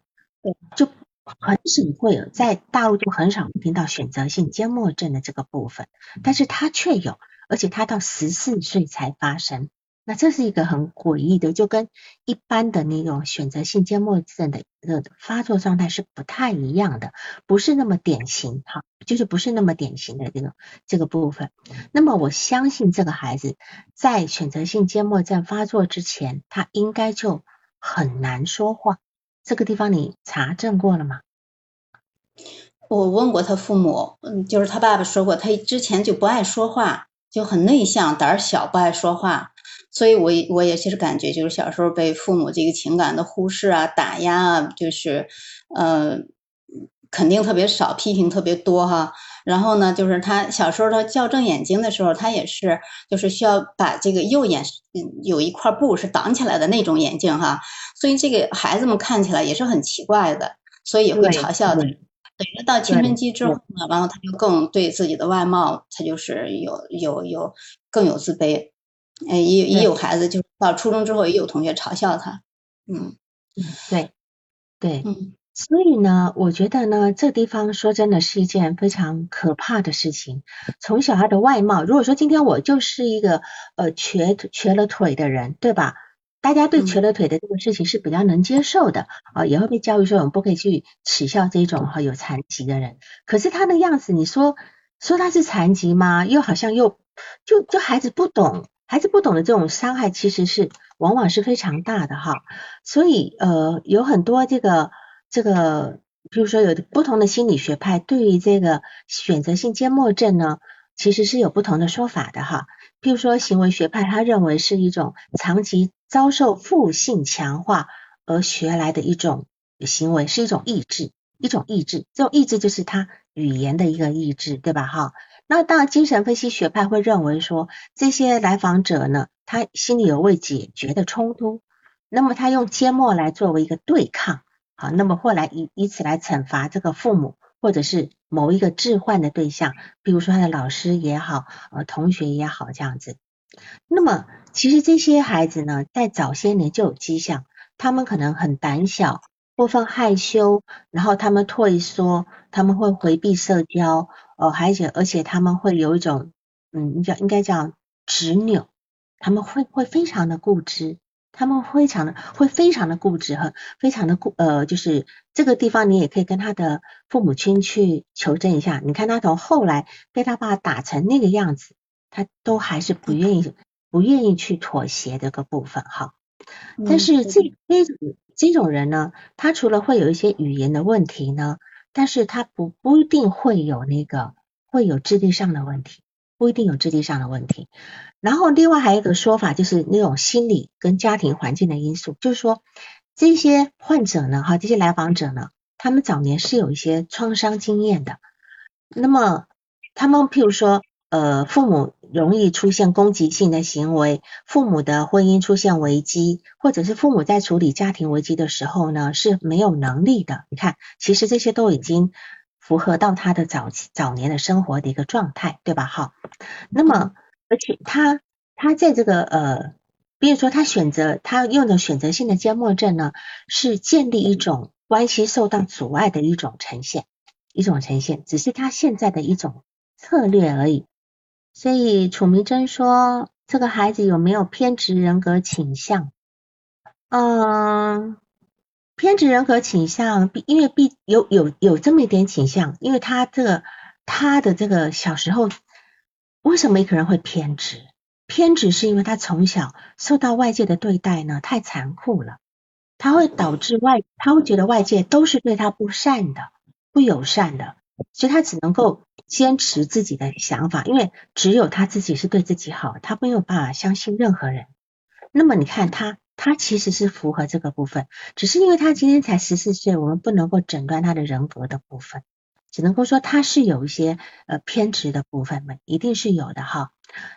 就很少会有在大陆就很少听到选择性缄默症的这个部分，但是它却有，而且它到十四岁才发生。那这是一个很诡异的，就跟一般的那种选择性缄默症的的发作状态是不太一样的，不是那么典型哈，就是不是那么典型的这个这个部分。那么我相信这个孩子在选择性缄默症发作之前，他应该就很难说话。这个地方你查证过了吗？我问过他父母，嗯，就是他爸爸说过，他之前就不爱说话，就很内向，胆小，不爱说话。所以，我我也其实感觉，就是小时候被父母这个情感的忽视啊、打压啊，就是呃，肯定特别少，批评特别多哈。然后呢，就是他小时候他校正眼睛的时候，他也是就是需要把这个右眼有一块布是挡起来的那种眼镜哈。所以这个孩子们看起来也是很奇怪的，所以也会嘲笑的。等于到青春期之后呢，然后他就更对自己的外貌，他就是有有有更有自卑。哎，也也有孩子，就到初中之后，也有同学嘲笑他。嗯嗯，对对，嗯，所以呢，我觉得呢，这地方说真的是一件非常可怕的事情。从小孩的外貌，如果说今天我就是一个呃瘸瘸了腿的人，对吧？大家对瘸了腿的这个事情是比较能接受的啊，也会被教育说我们不可以去耻笑这种哈有残疾的人。可是他的样子，你说说他是残疾吗？又好像又就就孩子不懂。孩子不懂的这种伤害，其实是往往是非常大的哈，所以呃有很多这个这个，比如说有不同的心理学派对于这个选择性缄默症呢，其实是有不同的说法的哈。譬如说行为学派，他认为是一种长期遭受负性强化而学来的一种行为，是一种意志，一种意志，这种意志就是他语言的一个意志，对吧哈？那当然，精神分析学派会认为说，这些来访者呢，他心里有未解决的冲突，那么他用缄默来作为一个对抗，好，那么后来以以此来惩罚这个父母，或者是某一个置换的对象，比如说他的老师也好，呃，同学也好，这样子。那么其实这些孩子呢，在早些年就有迹象，他们可能很胆小。过分害羞，然后他们退缩，他们会回避社交，呃，而且而且他们会有一种，嗯，叫应该叫执拗，他们会会非常的固执，他们非常的会非常的固执和非常的固，呃，就是这个地方你也可以跟他的父母亲去求证一下，你看他从后来被他爸打成那个样子，他都还是不愿意不愿意去妥协这个部分哈，但是这这种。这种人呢，他除了会有一些语言的问题呢，但是他不不一定会有那个会有智力上的问题，不一定有智力上的问题。然后另外还有一个说法，就是那种心理跟家庭环境的因素，就是说这些患者呢，哈，这些来访者呢，他们早年是有一些创伤经验的，那么他们譬如说。呃，父母容易出现攻击性的行为，父母的婚姻出现危机，或者是父母在处理家庭危机的时候呢是没有能力的。你看，其实这些都已经符合到他的早早年的生活的一个状态，对吧？好，那么而且他他在这个呃，比如说他选择他用的选择性的缄默症呢，是建立一种关系受到阻碍的一种呈现，一种呈现，只是他现在的一种策略而已。所以楚明珍说，这个孩子有没有偏执人格倾向？嗯，偏执人格倾向，必因为必有有有这么一点倾向，因为他这个他的这个小时候，为什么一个人会偏执？偏执是因为他从小受到外界的对待呢太残酷了，他会导致外他会觉得外界都是对他不善的、不友善的。所以他只能够坚持自己的想法，因为只有他自己是对自己好，他没有办法相信任何人。那么你看他，他其实是符合这个部分，只是因为他今天才十四岁，我们不能够诊断他的人格的部分，只能够说他是有一些呃偏执的部分嘛，一定是有的哈。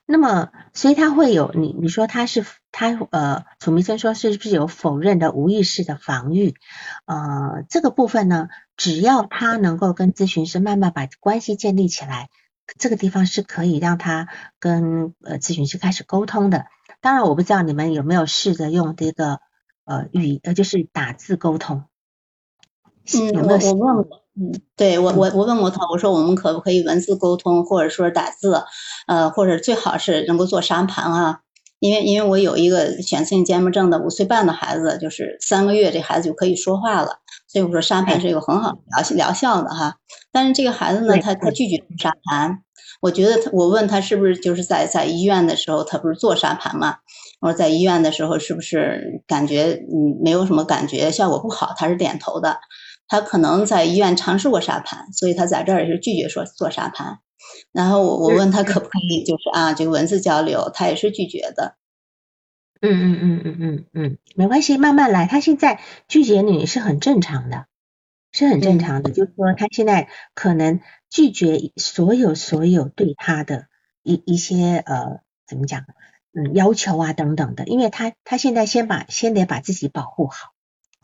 那么，所以他会有你你说他是他呃，楚明生说是不是有否认的无意识的防御？呃，这个部分呢，只要他能够跟咨询师慢慢把关系建立起来，这个地方是可以让他跟呃咨询师开始沟通的。当然，我不知道你们有没有试着用这个呃语呃就是打字沟通？嗯，我我问过。嗯，对我我我问过他，我说我们可不可以文字沟通，或者说打字，呃，或者最好是能够做沙盘啊，因为因为我有一个选择性缄默症的五岁半的孩子，就是三个月这孩子就可以说话了，所以我说沙盘是有很好疗疗效的哈。但是这个孩子呢，他他拒绝沙盘，我觉得他我问他是不是就是在在医院的时候他不是做沙盘嘛？我说在医院的时候是不是感觉嗯没有什么感觉，效果不好？他是点头的。他可能在医院尝试过沙盘，所以他在这儿也是拒绝说做沙盘。然后我我问他可不可以就是啊这个文字交流，他也是拒绝的。嗯嗯嗯嗯嗯嗯，没关系，慢慢来。他现在拒绝你是很正常的，是很正常的。就是说他现在可能拒绝所有所有对他的一一些呃怎么讲嗯要求啊等等的，因为他他现在先把先得把自己保护好。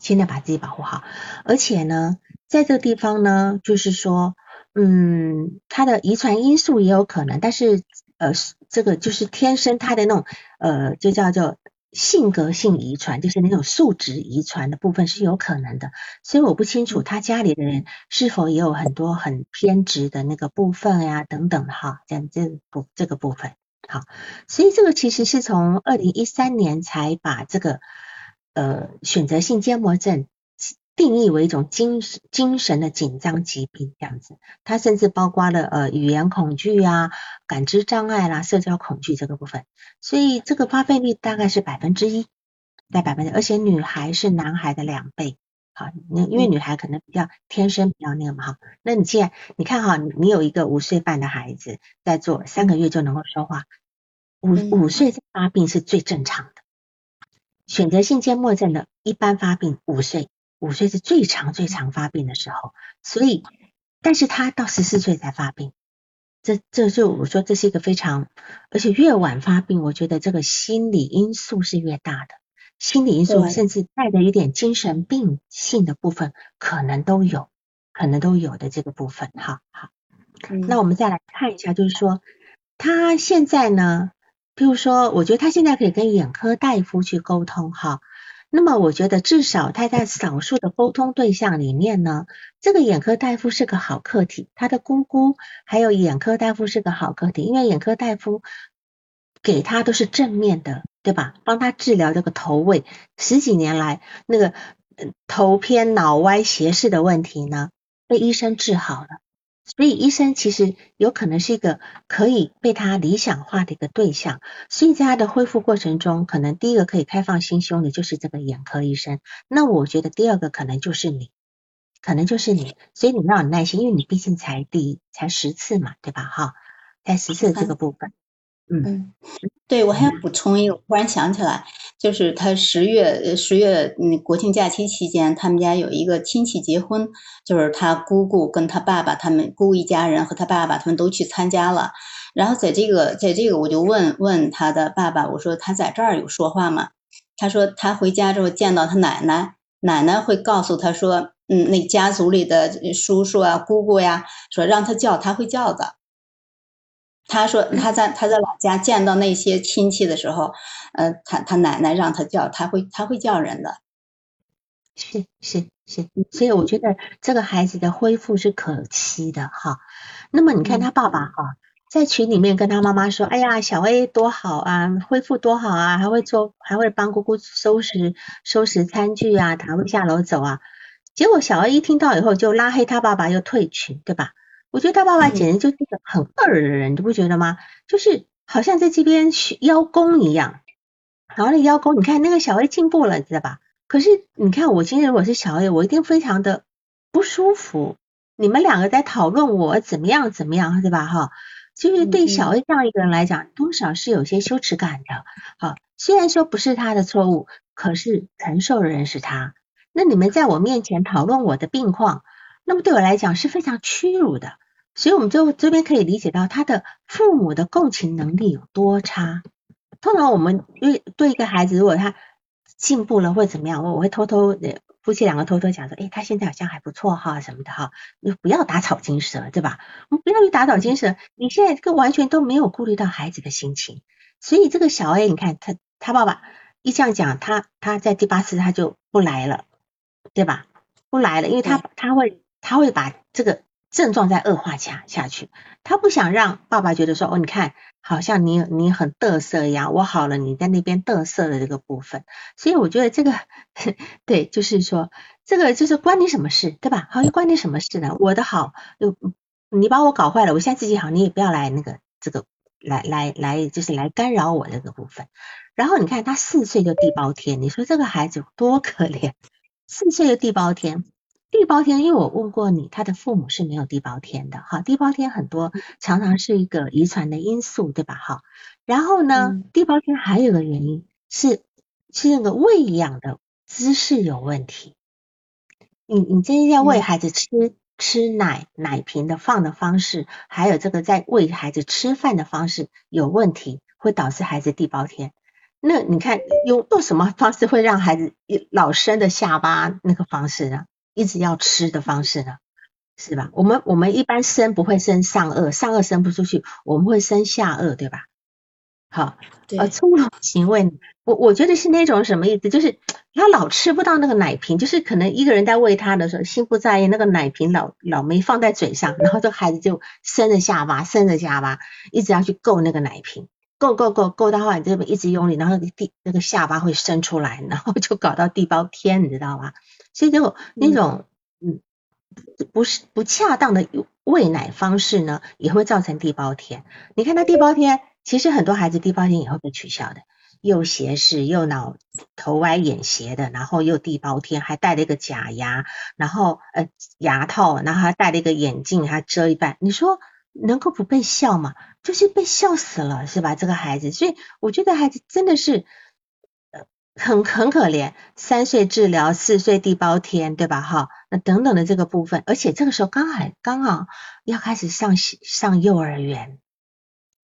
先得把自己保护好，而且呢，在这个地方呢，就是说，嗯，他的遗传因素也有可能，但是呃，这个就是天生他的那种呃，就叫做性格性遗传，就是那种素质遗传的部分是有可能的。所以我不清楚他家里的人是否也有很多很偏执的那个部分呀，等等哈，这样这部这个部分好，所以这个其实是从二零一三年才把这个。呃，选择性缄默症定义为一种精神精神的紧张疾病，这样子，它甚至包括了呃语言恐惧啊、感知障碍啦、社交恐惧这个部分，所以这个发病率大概是百分之一，在百分之，而且女孩是男孩的两倍，好，那因为女孩可能比较天生比较那个嘛哈，那你既然你看哈，你有一个五岁半的孩子在做，三个月就能够说话，五五岁发病是最正常的。选择性缄默症的一般发病五岁，五岁是最长最长发病的时候，所以，但是他到十四岁才发病，这这就我说这是一个非常，而且越晚发病，我觉得这个心理因素是越大的，心理因素甚至带着一点精神病性的部分，可能都有，可能都有的这个部分，哈好，那我们再来看一下，就是说他现在呢。譬如说，我觉得他现在可以跟眼科大夫去沟通哈。那么，我觉得至少他在少数的沟通对象里面呢，这个眼科大夫是个好客体，他的姑姑还有眼科大夫是个好客体，因为眼科大夫给他都是正面的，对吧？帮他治疗这个头位，十几年来那个头偏脑歪斜视的问题呢，被医生治好了。所以医生其实有可能是一个可以被他理想化的一个对象，所以在他的恢复过程中，可能第一个可以开放心胸的就是这个眼科医生。那我觉得第二个可能就是你，可能就是你，所以你要有耐心，因为你毕竟才第才十次嘛，对吧？哈，才十次这个部分。嗯，对，我还要补充一个，我突然想起来，就是他十月十月嗯国庆假期期间，他们家有一个亲戚结婚，就是他姑姑跟他爸爸他们姑一家人和他爸爸他们都去参加了。然后在这个在这个我就问问他的爸爸，我说他在这儿有说话吗？他说他回家之后见到他奶奶，奶奶会告诉他说，嗯，那家族里的叔叔啊姑姑呀，说让他叫他会叫的。他说他在他在老家见到那些亲戚的时候，呃，他他奶奶让他叫，他会他会叫人的，是是是，所以我觉得这个孩子的恢复是可期的哈。那么你看他爸爸哈，在群里面跟他妈妈说，哎呀，小 A 多好啊，恢复多好啊，还会做还会帮姑姑收拾收拾餐具啊，还会下楼走啊。结果小 A 一听到以后就拉黑他爸爸，又退群，对吧？我觉得他爸爸简直就是一个很二的人，你不觉得吗？就是好像在这边邀功一样，然后那邀功，你看那个小 A 进步了，知道吧？可是你看我今天如果是小 A，我一定非常的不舒服。你们两个在讨论我怎么样怎么样，对吧？哈，就是对小 A 这样一个人来讲，多少是有些羞耻感的。好，虽然说不是他的错误，可是承受的人是他。那你们在我面前讨论我的病况，那么对我来讲是非常屈辱的。所以，我们就这边可以理解到他的父母的共情能力有多差。通常我们对对一个孩子，如果他进步了或者怎么样，我我会偷偷的夫妻两个偷偷讲说，哎，他现在好像还不错哈什么的哈，你不要打草惊蛇，对吧？我们不要去打草惊蛇。你现在这个完全都没有顾虑到孩子的心情，所以这个小 A，你看他他爸爸一这样讲，他他在第八次他就不来了。对吧？不来了，因为他他会他会把这个症状再恶化下下去，他不想让爸爸觉得说哦，你看好像你你很嘚瑟一样，我好了，你在那边嘚瑟的这个部分，所以我觉得这个 对，就是说这个就是关你什么事，对吧？好，又关你什么事呢？我的好又你把我搞坏了，我现在自己好，你也不要来那个这个来来来，就是来干扰我这个部分。然后你看他四岁就地包天，你说这个孩子多可怜。四岁就地包天，地包天，因为我问过你，他的父母是没有地包天的，哈，地包天很多常常是一个遗传的因素，对吧，哈，然后呢，地包天还有个原因是是那个喂养的姿势有问题，你你这些在喂孩子吃吃奶奶瓶的放的方式，还有这个在喂孩子吃饭的方式有问题，会导致孩子地包天。那你看用用什么方式会让孩子老生的下巴那个方式呢？一直要吃的方式呢？是吧？我们我们一般生不会生上颚，上颚伸不出去，我们会生下颚，对吧？好，呃，粗鲁行为，我我觉得是那种什么意思？就是他老吃不到那个奶瓶，就是可能一个人在喂他的时候心不在焉，那个奶瓶老老没放在嘴上，然后这孩子就伸着下巴，伸着下巴，一直要去够那个奶瓶。够够够够到后，你这边一直用力，然后那个地那个下巴会伸出来，然后就搞到地包天，你知道吗？所以就那种嗯不是不恰当的喂奶方式呢，也会造成地包天。你看他地包天，其实很多孩子地包天也会被取笑的，又斜视又脑头歪眼斜的，然后又地包天，还戴了一个假牙，然后呃牙套，然后还戴了一个眼镜，还遮一半，你说？能够不被笑吗？就是被笑死了，是吧？这个孩子，所以我觉得孩子真的是很很可怜。三岁治疗，四岁地包天，对吧？哈，那等等的这个部分，而且这个时候刚好刚好要开始上上幼儿园，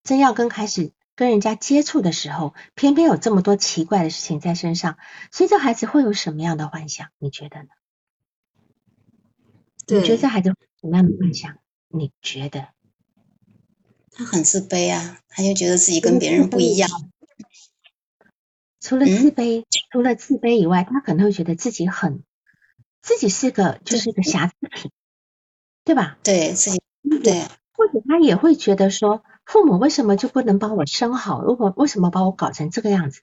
真要跟开始跟人家接触的时候，偏偏有这么多奇怪的事情在身上，所以这孩子会有什么样的幻想？你觉得呢？你觉得这孩子什么样的幻想？你觉得？他很自卑啊，他就觉得自己跟别人不一样。除了自卑，除了自卑以外，他可能会觉得自己很，自己是个就是个瑕疵品，对吧？对自己，对。或者他也会觉得说，父母为什么就不能把我生好？如果为什么把我搞成这个样子？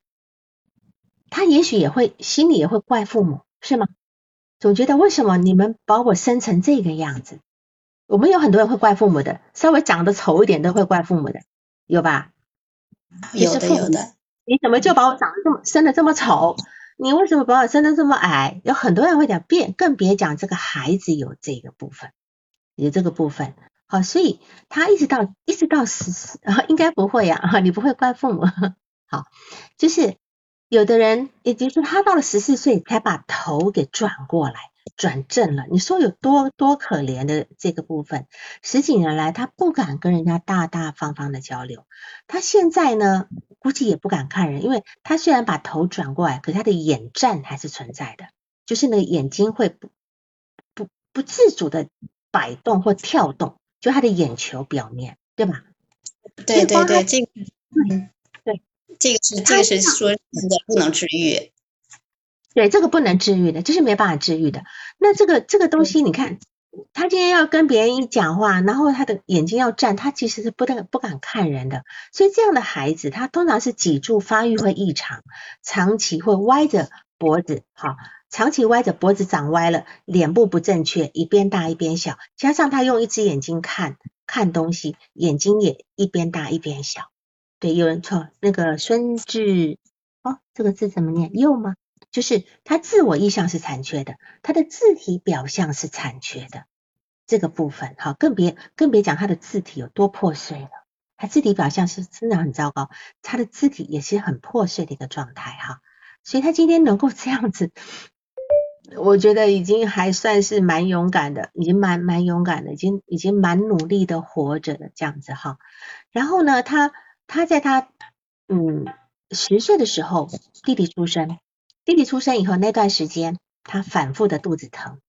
他也许也会心里也会怪父母，是吗？总觉得为什么你们把我生成这个样子？我们有很多人会怪父母的，稍微长得丑一点都会怪父母的，有吧？有的有的。你怎么就把我长得这么生的这么丑？你为什么把我生的这么矮？有很多人会讲，变更别讲这个孩子有这个部分，有这个部分。好，所以他一直到一直到十四，应该不会呀，你不会怪父母。好，就是有的人，也就是他到了十四岁才把头给转过来。转正了，你说有多多可怜的这个部分，十几年来他不敢跟人家大大方方的交流，他现在呢估计也不敢看人，因为他虽然把头转过来，可他的眼战还是存在的，就是那个眼睛会不不不自主的摆动或跳动，就他的眼球表面，对吧？对对对，这个嗯对，这个是这个是说现在不能治愈。对，这个不能治愈的，这是没办法治愈的。那这个这个东西，你看，他今天要跟别人一讲话，然后他的眼睛要站，他其实是不敢不敢看人的。所以这样的孩子，他通常是脊柱发育会异常，长期会歪着脖子，好，长期歪着脖子长歪了，脸部不正确，一边大一边小，加上他用一只眼睛看看东西，眼睛也一边大一边小。对，有人错，那个孙志，哦，这个字怎么念？右吗？就是他自我意向是残缺的，他的字体表象是残缺的，这个部分哈，更别更别讲他的字体有多破碎了，他字体表象是真的很糟糕，他的字体也是很破碎的一个状态哈。所以他今天能够这样子，我觉得已经还算是蛮勇敢的，已经蛮蛮勇敢的，已经已经蛮努力的活着的这样子哈。然后呢，他他在他嗯十岁的时候，弟弟出生，弟弟出生以后那段时间，他反复的肚子疼，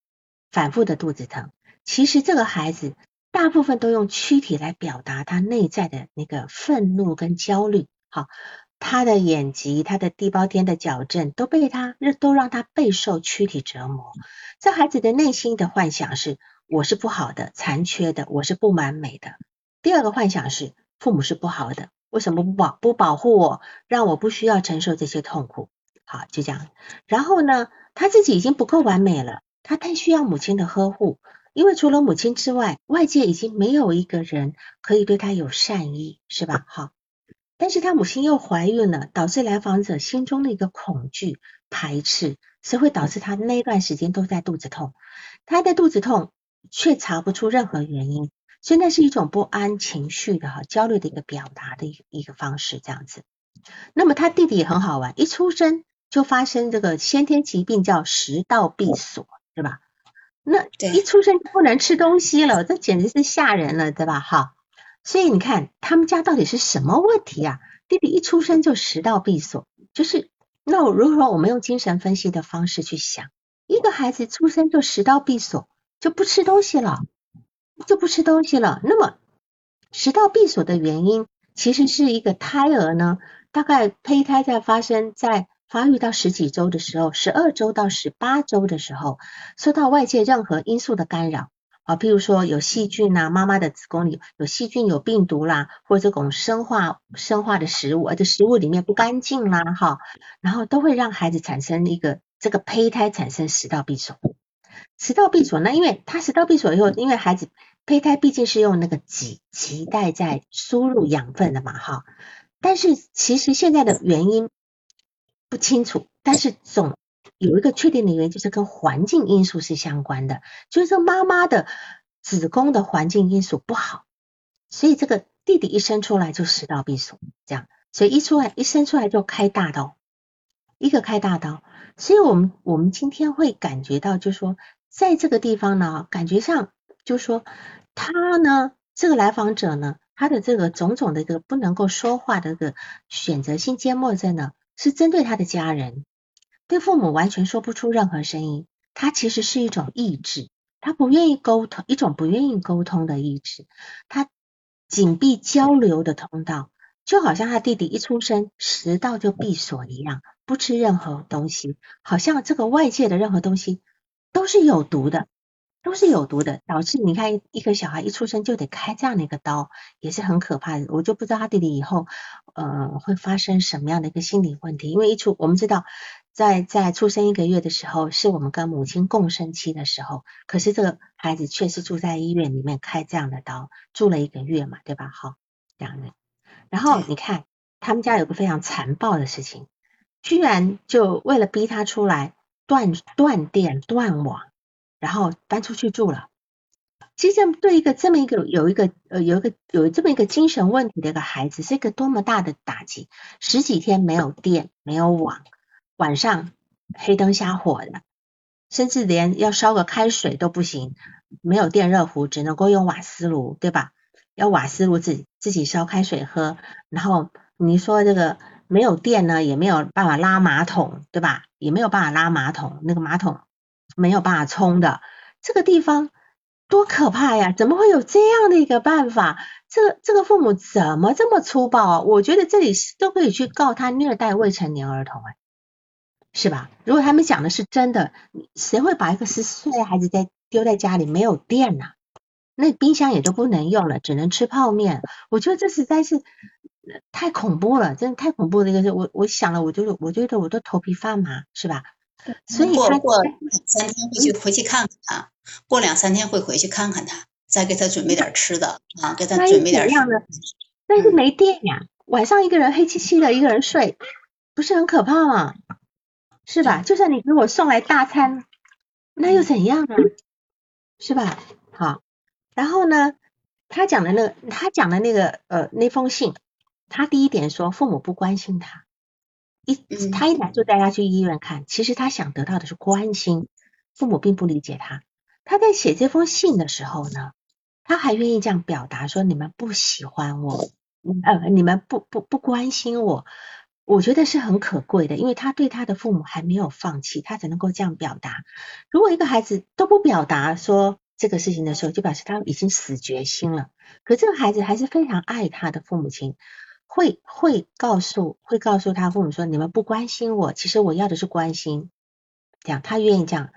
反复的肚子疼。其实这个孩子大部分都用躯体来表达他内在的那个愤怒跟焦虑，好。他的眼疾，他的地包天的矫正，都被他都让他备受躯体折磨。这孩子的内心的幻想是：我是不好的、残缺的，我是不完美的。第二个幻想是：父母是不好的，为什么不保不保护我，让我不需要承受这些痛苦？好，就这样。然后呢，他自己已经不够完美了，他太需要母亲的呵护，因为除了母亲之外，外界已经没有一个人可以对他有善意，是吧？好。但是他母亲又怀孕了，导致来访者心中的一个恐惧、排斥，是会导致他那段时间都在肚子痛。他的肚子痛却查不出任何原因，所以那是一种不安情绪的哈焦虑的一个表达的一一个方式，这样子。那么他弟弟也很好玩，一出生就发生这个先天疾病，叫食道闭锁，对吧？那一出生就不能吃东西了，这简直是吓人了，对吧？哈。所以你看，他们家到底是什么问题啊？弟弟一出生就食道闭锁，就是那我如果说我们用精神分析的方式去想，一个孩子出生就食道闭锁，就不吃东西了，就不吃东西了。那么食道闭锁的原因，其实是一个胎儿呢，大概胚胎在发生在发育到十几周的时候，十二周到十八周的时候，受到外界任何因素的干扰。啊，譬如说有细菌呐，妈妈的子宫里有细菌、有病毒啦，或者这种生化生化的食物，而且食物里面不干净啦，哈，然后都会让孩子产生一个这个胚胎产生食道闭锁。食道闭锁，那因为它食道闭锁以后，因为孩子胚胎毕竟是用那个脐脐带在输入养分的嘛，哈，但是其实现在的原因不清楚，但是总。有一个确定的原因，就是跟环境因素是相关的，就是说妈妈的子宫的环境因素不好，所以这个弟弟一生出来就食道闭锁，这样，所以一出来一生出来就开大刀，一个开大刀，所以我们我们今天会感觉到，就是说在这个地方呢，感觉上就是说他呢，这个来访者呢，他的这个种种的一个不能够说话的这个选择性缄默症呢，是针对他的家人。对父母完全说不出任何声音，他其实是一种意志，他不愿意沟通，一种不愿意沟通的意志，他紧闭交流的通道，就好像他弟弟一出生食道就闭锁一样，不吃任何东西，好像这个外界的任何东西都是有毒的。都是有毒的，导致你看一个小孩一出生就得开这样的一个刀，也是很可怕的。我就不知道他弟弟以后呃会发生什么样的一个心理问题，因为一出我们知道在在出生一个月的时候是我们跟母亲共生期的时候，可是这个孩子却是住在医院里面开这样的刀，住了一个月嘛，对吧？好，这样的。然后你看他们家有个非常残暴的事情，居然就为了逼他出来断断电断网。然后搬出去住了。其实这样对一个这么一个有一个呃有一个有这么一个精神问题的一个孩子，是一个多么大的打击。十几天没有电没有网，晚上黑灯瞎火的，甚至连要烧个开水都不行，没有电热壶，只能够用瓦斯炉，对吧？要瓦斯炉自己自己烧开水喝。然后你说这个没有电呢，也没有办法拉马桶，对吧？也没有办法拉马桶，那个马桶。没有办法冲的这个地方多可怕呀！怎么会有这样的一个办法？这个这个父母怎么这么粗暴啊？我觉得这里都可以去告他虐待未成年儿童，哎，是吧？如果他们讲的是真的，谁会把一个十四岁孩子在丢在家里没有电呐？那冰箱也都不能用了，只能吃泡面。我觉得这实在是太恐怖了，真的太恐怖的一个事。我我想了，我就我觉得我都头皮发麻，是吧？所以过过两三天会去回去看看他，过两三天会回去看看他，再给他准备点吃的啊，给他准备点。样的？但是没电呀，晚上一个人黑漆漆的，一个人睡，不是很可怕吗？是吧？就算你给我送来大餐，那又怎样呢？是吧？好，然后呢，他讲的那个，他讲的那个呃那封信，他第一点说父母不关心他，一他一来就带他去医院看，其实他想得到的是关心，父母并不理解他。他在写这封信的时候呢，他还愿意这样表达说你们不喜欢我，呃你们不不不关心我，我觉得是很可贵的，因为他对他的父母还没有放弃，他才能够这样表达。如果一个孩子都不表达说。这个事情的时候，就表示他已经死决心了。可这个孩子还是非常爱他的父母亲，会会告诉会告诉他父母说：“你们不关心我，其实我要的是关心。”这样他愿意这样。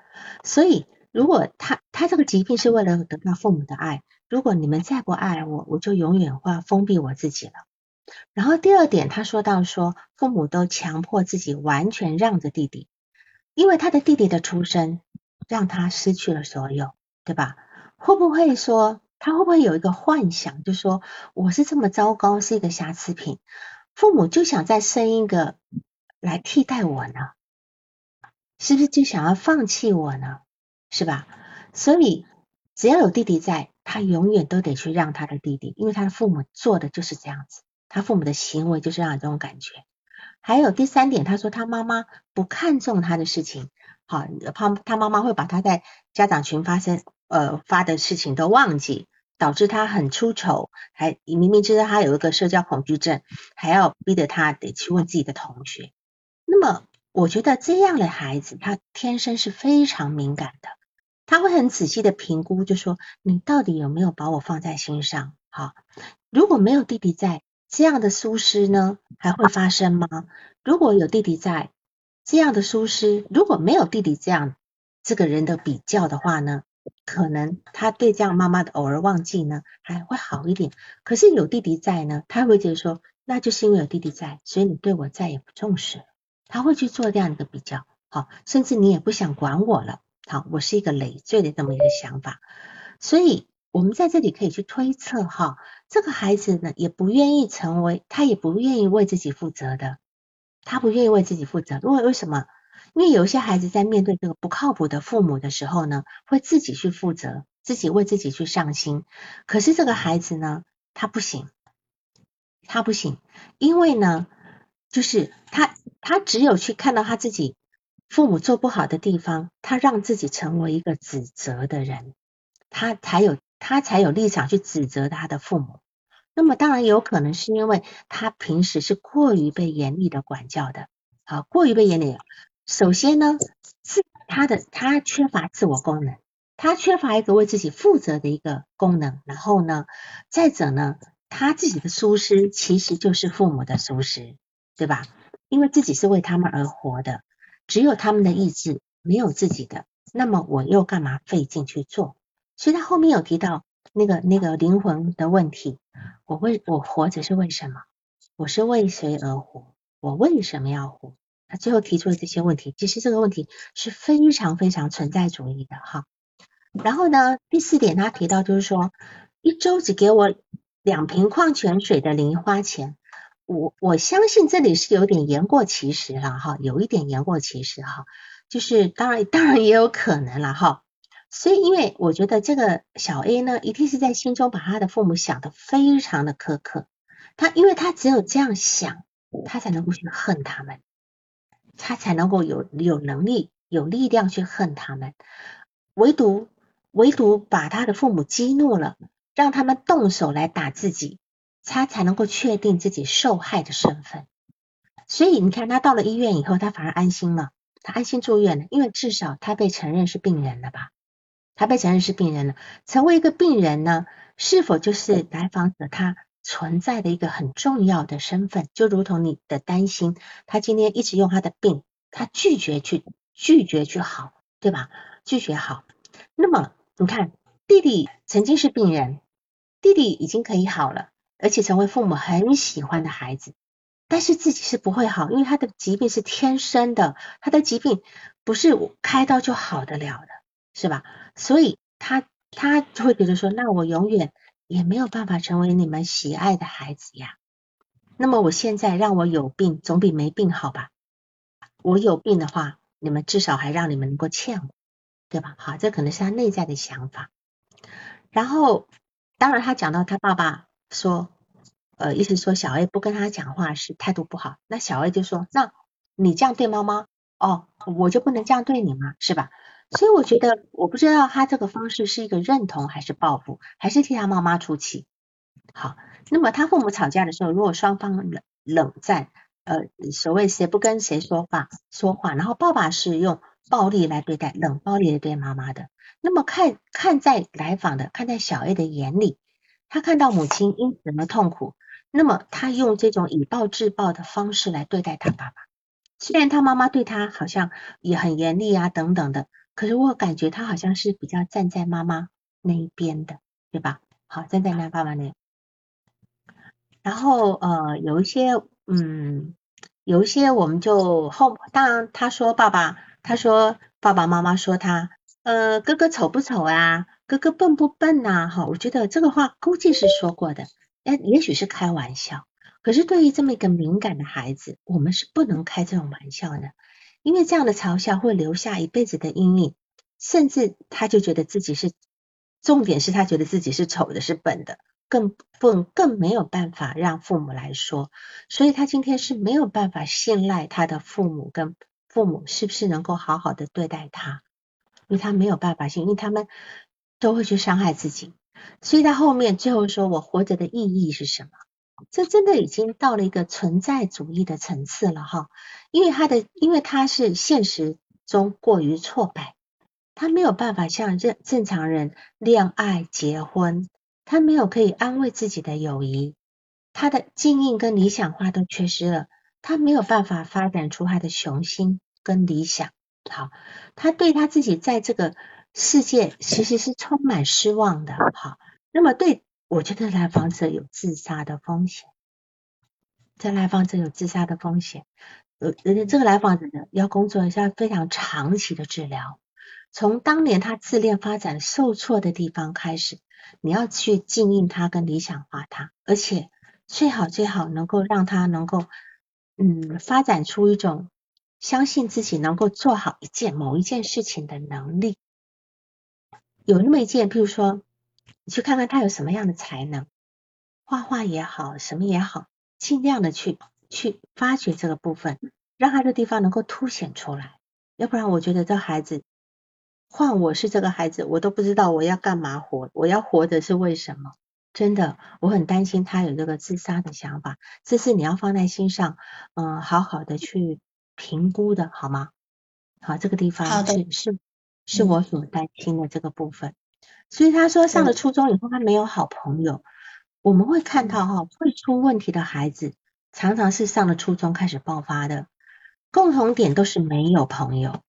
所以如果他他这个疾病是为了得到父母的爱，如果你们再不爱我，我就永远会封闭我自己了。然后第二点，他说到说父母都强迫自己完全让着弟弟，因为他的弟弟的出生让他失去了所有。对吧？会不会说他会不会有一个幻想，就说我是这么糟糕，是一个瑕疵品，父母就想再生一个来替代我呢？是不是就想要放弃我呢？是吧？所以只要有弟弟在，他永远都得去让他的弟弟，因为他的父母做的就是这样子，他父母的行为就是让这种感觉。还有第三点，他说他妈妈不看重他的事情，好，他他妈妈会把他在家长群发生。呃，发的事情都忘记，导致他很出丑，还明明知道他有一个社交恐惧症，还要逼着他得去问自己的同学。那么，我觉得这样的孩子，他天生是非常敏感的，他会很仔细的评估，就说你到底有没有把我放在心上？好，如果没有弟弟在，这样的疏失呢，还会发生吗？如果有弟弟在，这样的疏失，如果没有弟弟这样这个人的比较的话呢？可能他对这样妈妈的偶尔忘记呢，还会好一点。可是有弟弟在呢，他会觉得说，那就是因为有弟弟在，所以你对我再也不重视了。他会去做这样一个比较，好，甚至你也不想管我了。好，我是一个累赘的这么一个想法。所以，我们在这里可以去推测，哈，这个孩子呢，也不愿意成为，他也不愿意为自己负责的，他不愿意为自己负责。因为为什么？因为有些孩子在面对这个不靠谱的父母的时候呢，会自己去负责，自己为自己去上心。可是这个孩子呢，他不行，他不行，因为呢，就是他他只有去看到他自己父母做不好的地方，他让自己成为一个指责的人，他才有他才有立场去指责他的父母。那么当然有可能是因为他平时是过于被严厉的管教的，啊，过于被严厉。首先呢，是他的他缺乏自我功能，他缺乏一个为自己负责的一个功能。然后呢，再者呢，他自己的疏失其实就是父母的疏失，对吧？因为自己是为他们而活的，只有他们的意志，没有自己的，那么我又干嘛费劲去做？所以他后面有提到那个那个灵魂的问题，我为我活着是为什么？我是为谁而活？我为什么要活？他最后提出的这些问题，其实这个问题是非常非常存在主义的哈。然后呢，第四点他提到就是说，一周只给我两瓶矿泉水的零花钱，我我相信这里是有点言过其实了哈，有一点言过其实哈，就是当然当然也有可能了哈。所以因为我觉得这个小 A 呢，一定是在心中把他的父母想的非常的苛刻，他因为他只有这样想，他才能够去恨他们。他才能够有有能力、有力量去恨他们，唯独唯独把他的父母激怒了，让他们动手来打自己，他才能够确定自己受害的身份。所以你看，他到了医院以后，他反而安心了，他安心住院了，因为至少他被承认是病人了吧？他被承认是病人了，成为一个病人呢，是否就是来访者他？存在的一个很重要的身份，就如同你的担心，他今天一直用他的病，他拒绝去拒绝去好，对吧？拒绝好。那么你看，弟弟曾经是病人，弟弟已经可以好了，而且成为父母很喜欢的孩子，但是自己是不会好，因为他的疾病是天生的，他的疾病不是开刀就好得了的，是吧？所以他他就会觉得说，那我永远。也没有办法成为你们喜爱的孩子呀。那么我现在让我有病，总比没病好吧？我有病的话，你们至少还让你们能够欠我，对吧？好，这可能是他内在的想法。然后当然他讲到他爸爸说，呃，意思说小 A 不跟他讲话是态度不好，那小 A 就说，那你这样对妈妈，哦，我就不能这样对你吗？是吧？所以我觉得，我不知道他这个方式是一个认同还是报复，还是替他妈妈出气。好，那么他父母吵架的时候，如果双方冷冷战，呃，所谓谁不跟谁说话说话，然后爸爸是用暴力来对待，冷暴力来对妈妈的，那么看看在来访的看在小 A 的眼里，他看到母亲因此而痛苦，那么他用这种以暴制暴的方式来对待他爸爸，虽然他妈妈对他好像也很严厉啊等等的。可是我感觉他好像是比较站在妈妈那一边的，对吧？好，站在那爸爸那。然后呃，有一些嗯，有一些我们就后，当他说爸爸，他说爸爸妈妈说他，呃，哥哥丑不丑啊？哥哥笨不笨呐？哈，我觉得这个话估计是说过的，哎，也许是开玩笑。可是对于这么一个敏感的孩子，我们是不能开这种玩笑的。因为这样的嘲笑会留下一辈子的阴影，甚至他就觉得自己是，重点是他觉得自己是丑的，是笨的，更更更没有办法让父母来说，所以他今天是没有办法信赖他的父母跟父母是不是能够好好的对待他，因为他没有办法信，因为他们都会去伤害自己，所以他后面最后说我活着的意义是什么？这真的已经到了一个存在主义的层次了哈，因为他的，因为他是现实中过于挫败，他没有办法像正正常人恋爱结婚，他没有可以安慰自己的友谊，他的经验跟理想化都缺失了，他没有办法发展出他的雄心跟理想，好，他对他自己在这个世界其实是充满失望的，好，那么对。我觉得来访者有自杀的风险，这来访者有自杀的风险。呃，人家这个来访者呢，要工作一下非常长期的治疗。从当年他自恋发展受挫的地方开始，你要去经营他跟理想化他，而且最好最好能够让他能够嗯发展出一种相信自己能够做好一件某一件事情的能力。有那么一件，譬如说。你去看看他有什么样的才能，画画也好，什么也好，尽量的去去发掘这个部分，让他的地方能够凸显出来。要不然，我觉得这孩子，换我是这个孩子，我都不知道我要干嘛活，我要活着是为什么？真的，我很担心他有这个自杀的想法，这是你要放在心上，嗯，好好的去评估的好吗？好，这个地方是是是我所担心的这个部分。所以他说上了初中以后他没有好朋友，我们会看到哈会出问题的孩子常常是上了初中开始爆发的，共同点都是没有朋友，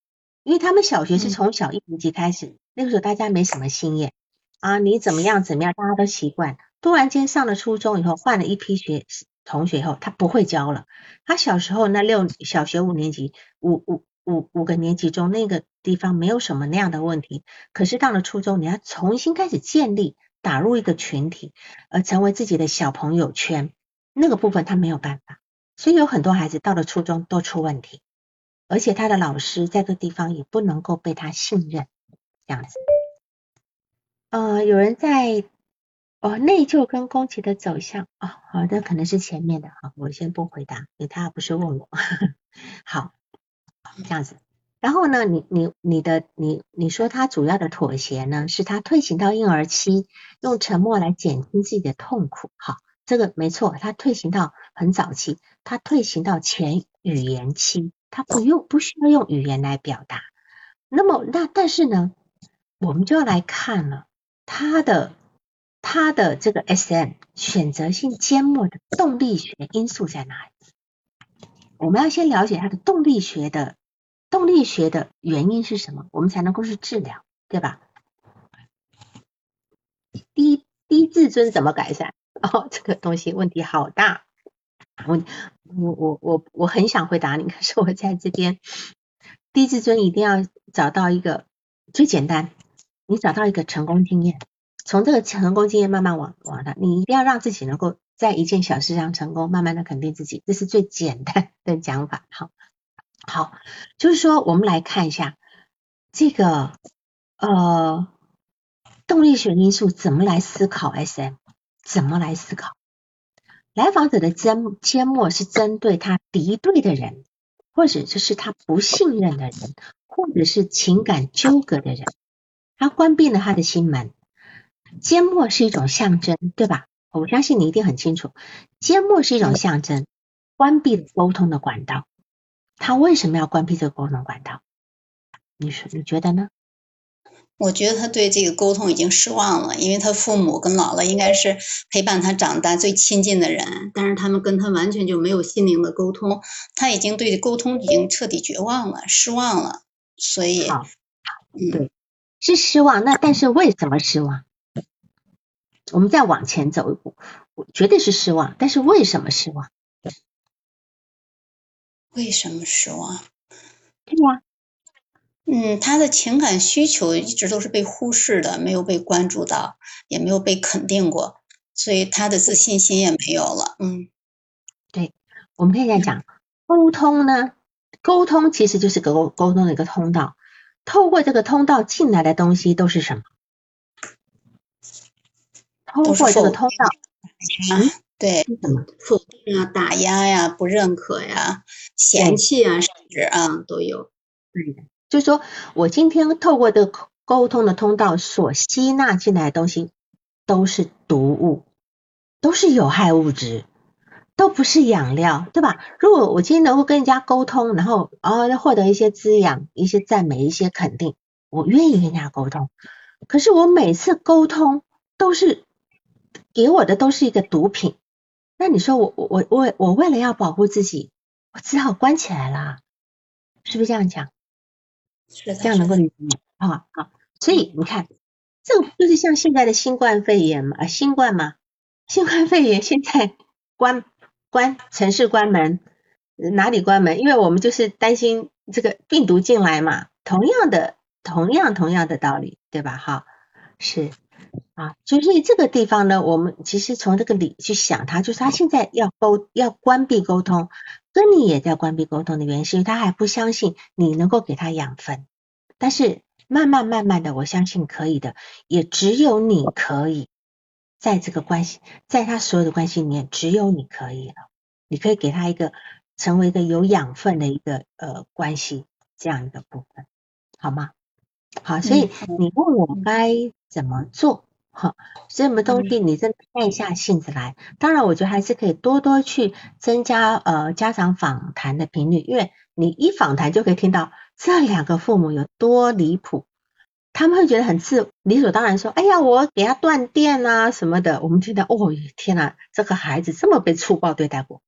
因为他们小学是从小一年级开始，那个时候大家没什么心眼啊，你怎么样怎么样大家都习惯，突然间上了初中以后换了一批学同学以后他不会教了，他小时候那六小学五年级五五。五五个年级中那个地方没有什么那样的问题，可是到了初中，你要重新开始建立，打入一个群体，而成为自己的小朋友圈，那个部分他没有办法，所以有很多孩子到了初中都出问题，而且他的老师在这地方也不能够被他信任，这样子。呃，有人在哦内疚跟宫崎的走向哦，好的，可能是前面的哈，我先不回答，因为他不是问我，好。这样子，然后呢，你你你的你你说他主要的妥协呢，是他退行到婴儿期，用沉默来减轻自己的痛苦。好，这个没错，他退行到很早期，他退行到前语言期，他不用不需要用语言来表达。那么那但是呢，我们就要来看了他的他的这个 S M 选择性缄默的动力学因素在哪里？我们要先了解他的动力学的。动力学的原因是什么？我们才能够去治疗，对吧？低低自尊怎么改善？哦，这个东西问题好大。我我我我我很想回答你，可是我在这边低自尊一定要找到一个最简单，你找到一个成功经验，从这个成功经验慢慢往往的，你一定要让自己能够在一件小事上成功，慢慢的肯定自己，这是最简单的讲法。好。好，就是说，我们来看一下这个，呃，动力学因素怎么来思考？SM 怎么来思考？来访者的缄缄默是针对他敌对的人，或者就是他不信任的人，或者是情感纠葛的人，他关闭了他的心门。缄默是一种象征，对吧？我相信你一定很清楚，缄默是一种象征，关闭了沟通的管道。他为什么要关闭这个沟通管道？你说你觉得呢？我觉得他对这个沟通已经失望了，因为他父母跟姥姥应该是陪伴他长大最亲近的人，但是他们跟他完全就没有心灵的沟通，他已经对沟通已经彻底绝望了，失望了，所以，嗯，对，是失望。那但是为什么失望？我们再往前走一步，我绝对是失望，但是为什么失望？为什么失望？对呀。嗯，他的情感需求一直都是被忽视的，没有被关注到，也没有被肯定过，所以他的自信心也没有了。嗯，对，我们可以这样讲，沟通呢，沟通其实就是沟沟通的一个通道，透过这个通道进来的东西都是什么？通过这个通道，嗯，对，否定啊，打压呀，不认可呀，嫌弃啊，甚至啊都有。对的。就是说，我今天透过这个沟通的通道所吸纳进来的东西，都是毒物，都是有害物质，都不是养料，对吧？如果我今天能够跟人家沟通，然后啊获得一些滋养、一些赞美、一些肯定，我愿意跟人家沟通。可是我每次沟通都是给我的都是一个毒品，那你说我我我我我为了要保护自己，我只好关起来啦，是不是这样讲？是这样能够理解吗？好好，所以你看，这个就是像现在的新冠肺炎嘛，新冠嘛，新冠肺炎现在关关城市关门，哪里关门？因为我们就是担心这个病毒进来嘛。同样的，同样同样的道理，对吧？哈，是啊，所以这个地方呢，我们其实从这个理去想，它就是他现在要沟要关闭沟通。跟你也在关闭沟通的原因，是因为他还不相信你能够给他养分。但是慢慢慢慢的，我相信可以的，也只有你可以在这个关系，在他所有的关系里面，只有你可以了。你可以给他一个成为一个有养分的一个呃关系这样一个部分，好吗？好，所以你问我该怎么做？好，什么东西你真的耐下性子来？当然，我觉得还是可以多多去增加呃家长访谈的频率，因为你一访谈就可以听到这两个父母有多离谱，他们会觉得很自理所当然说，哎呀，我给他断电啊什么的。我们听到，哦天哪，这个孩子这么被粗暴对待过，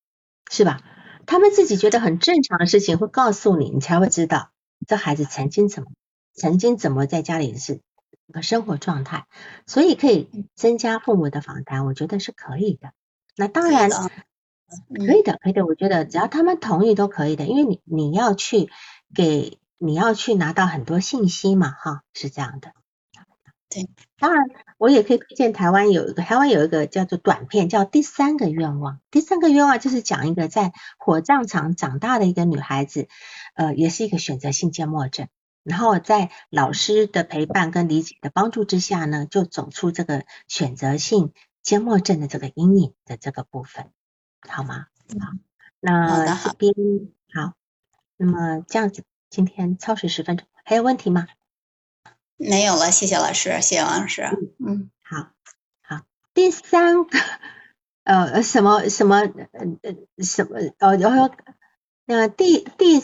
是吧？他们自己觉得很正常的事情会告诉你，你才会知道这孩子曾经怎么曾经怎么在家里是。个生活状态，所以可以增加父母的访谈，我觉得是可以的。那当然可以的，可以的。我觉得只要他们同意都可以的，因为你你要去给你要去拿到很多信息嘛，哈，是这样的。对，当然我也可以推荐台湾有一个台湾有一个叫做短片，叫《第三个愿望》。第三个愿望就是讲一个在火葬场长大的一个女孩子，呃，也是一个选择性缄默症。然后在老师的陪伴跟理解的帮助之下呢，就走出这个选择性缄默症的这个阴影的这个部分，好吗？好，那这边好，那么这样子，今天超时十分钟，还有问题吗？没有了，谢谢老师，谢谢王老师。嗯，好，好，第三个，呃，什么什么，呃呃，什么，呃，然后那第第。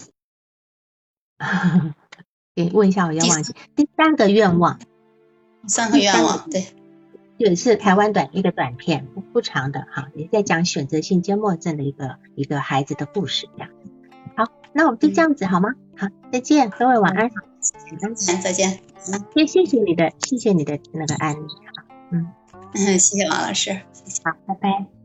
给问一下，我要忘记第三个愿望。三个愿望，对，也是台湾短一个短片，不不长的哈，也在讲选择性缄默症的一个一个孩子的故事这样。好，那我们就这样子好吗？好，再见，各位晚安。再见，再见。谢谢谢你的，谢谢你的那个安利。嗯嗯，谢谢王老师，谢谢好，拜拜。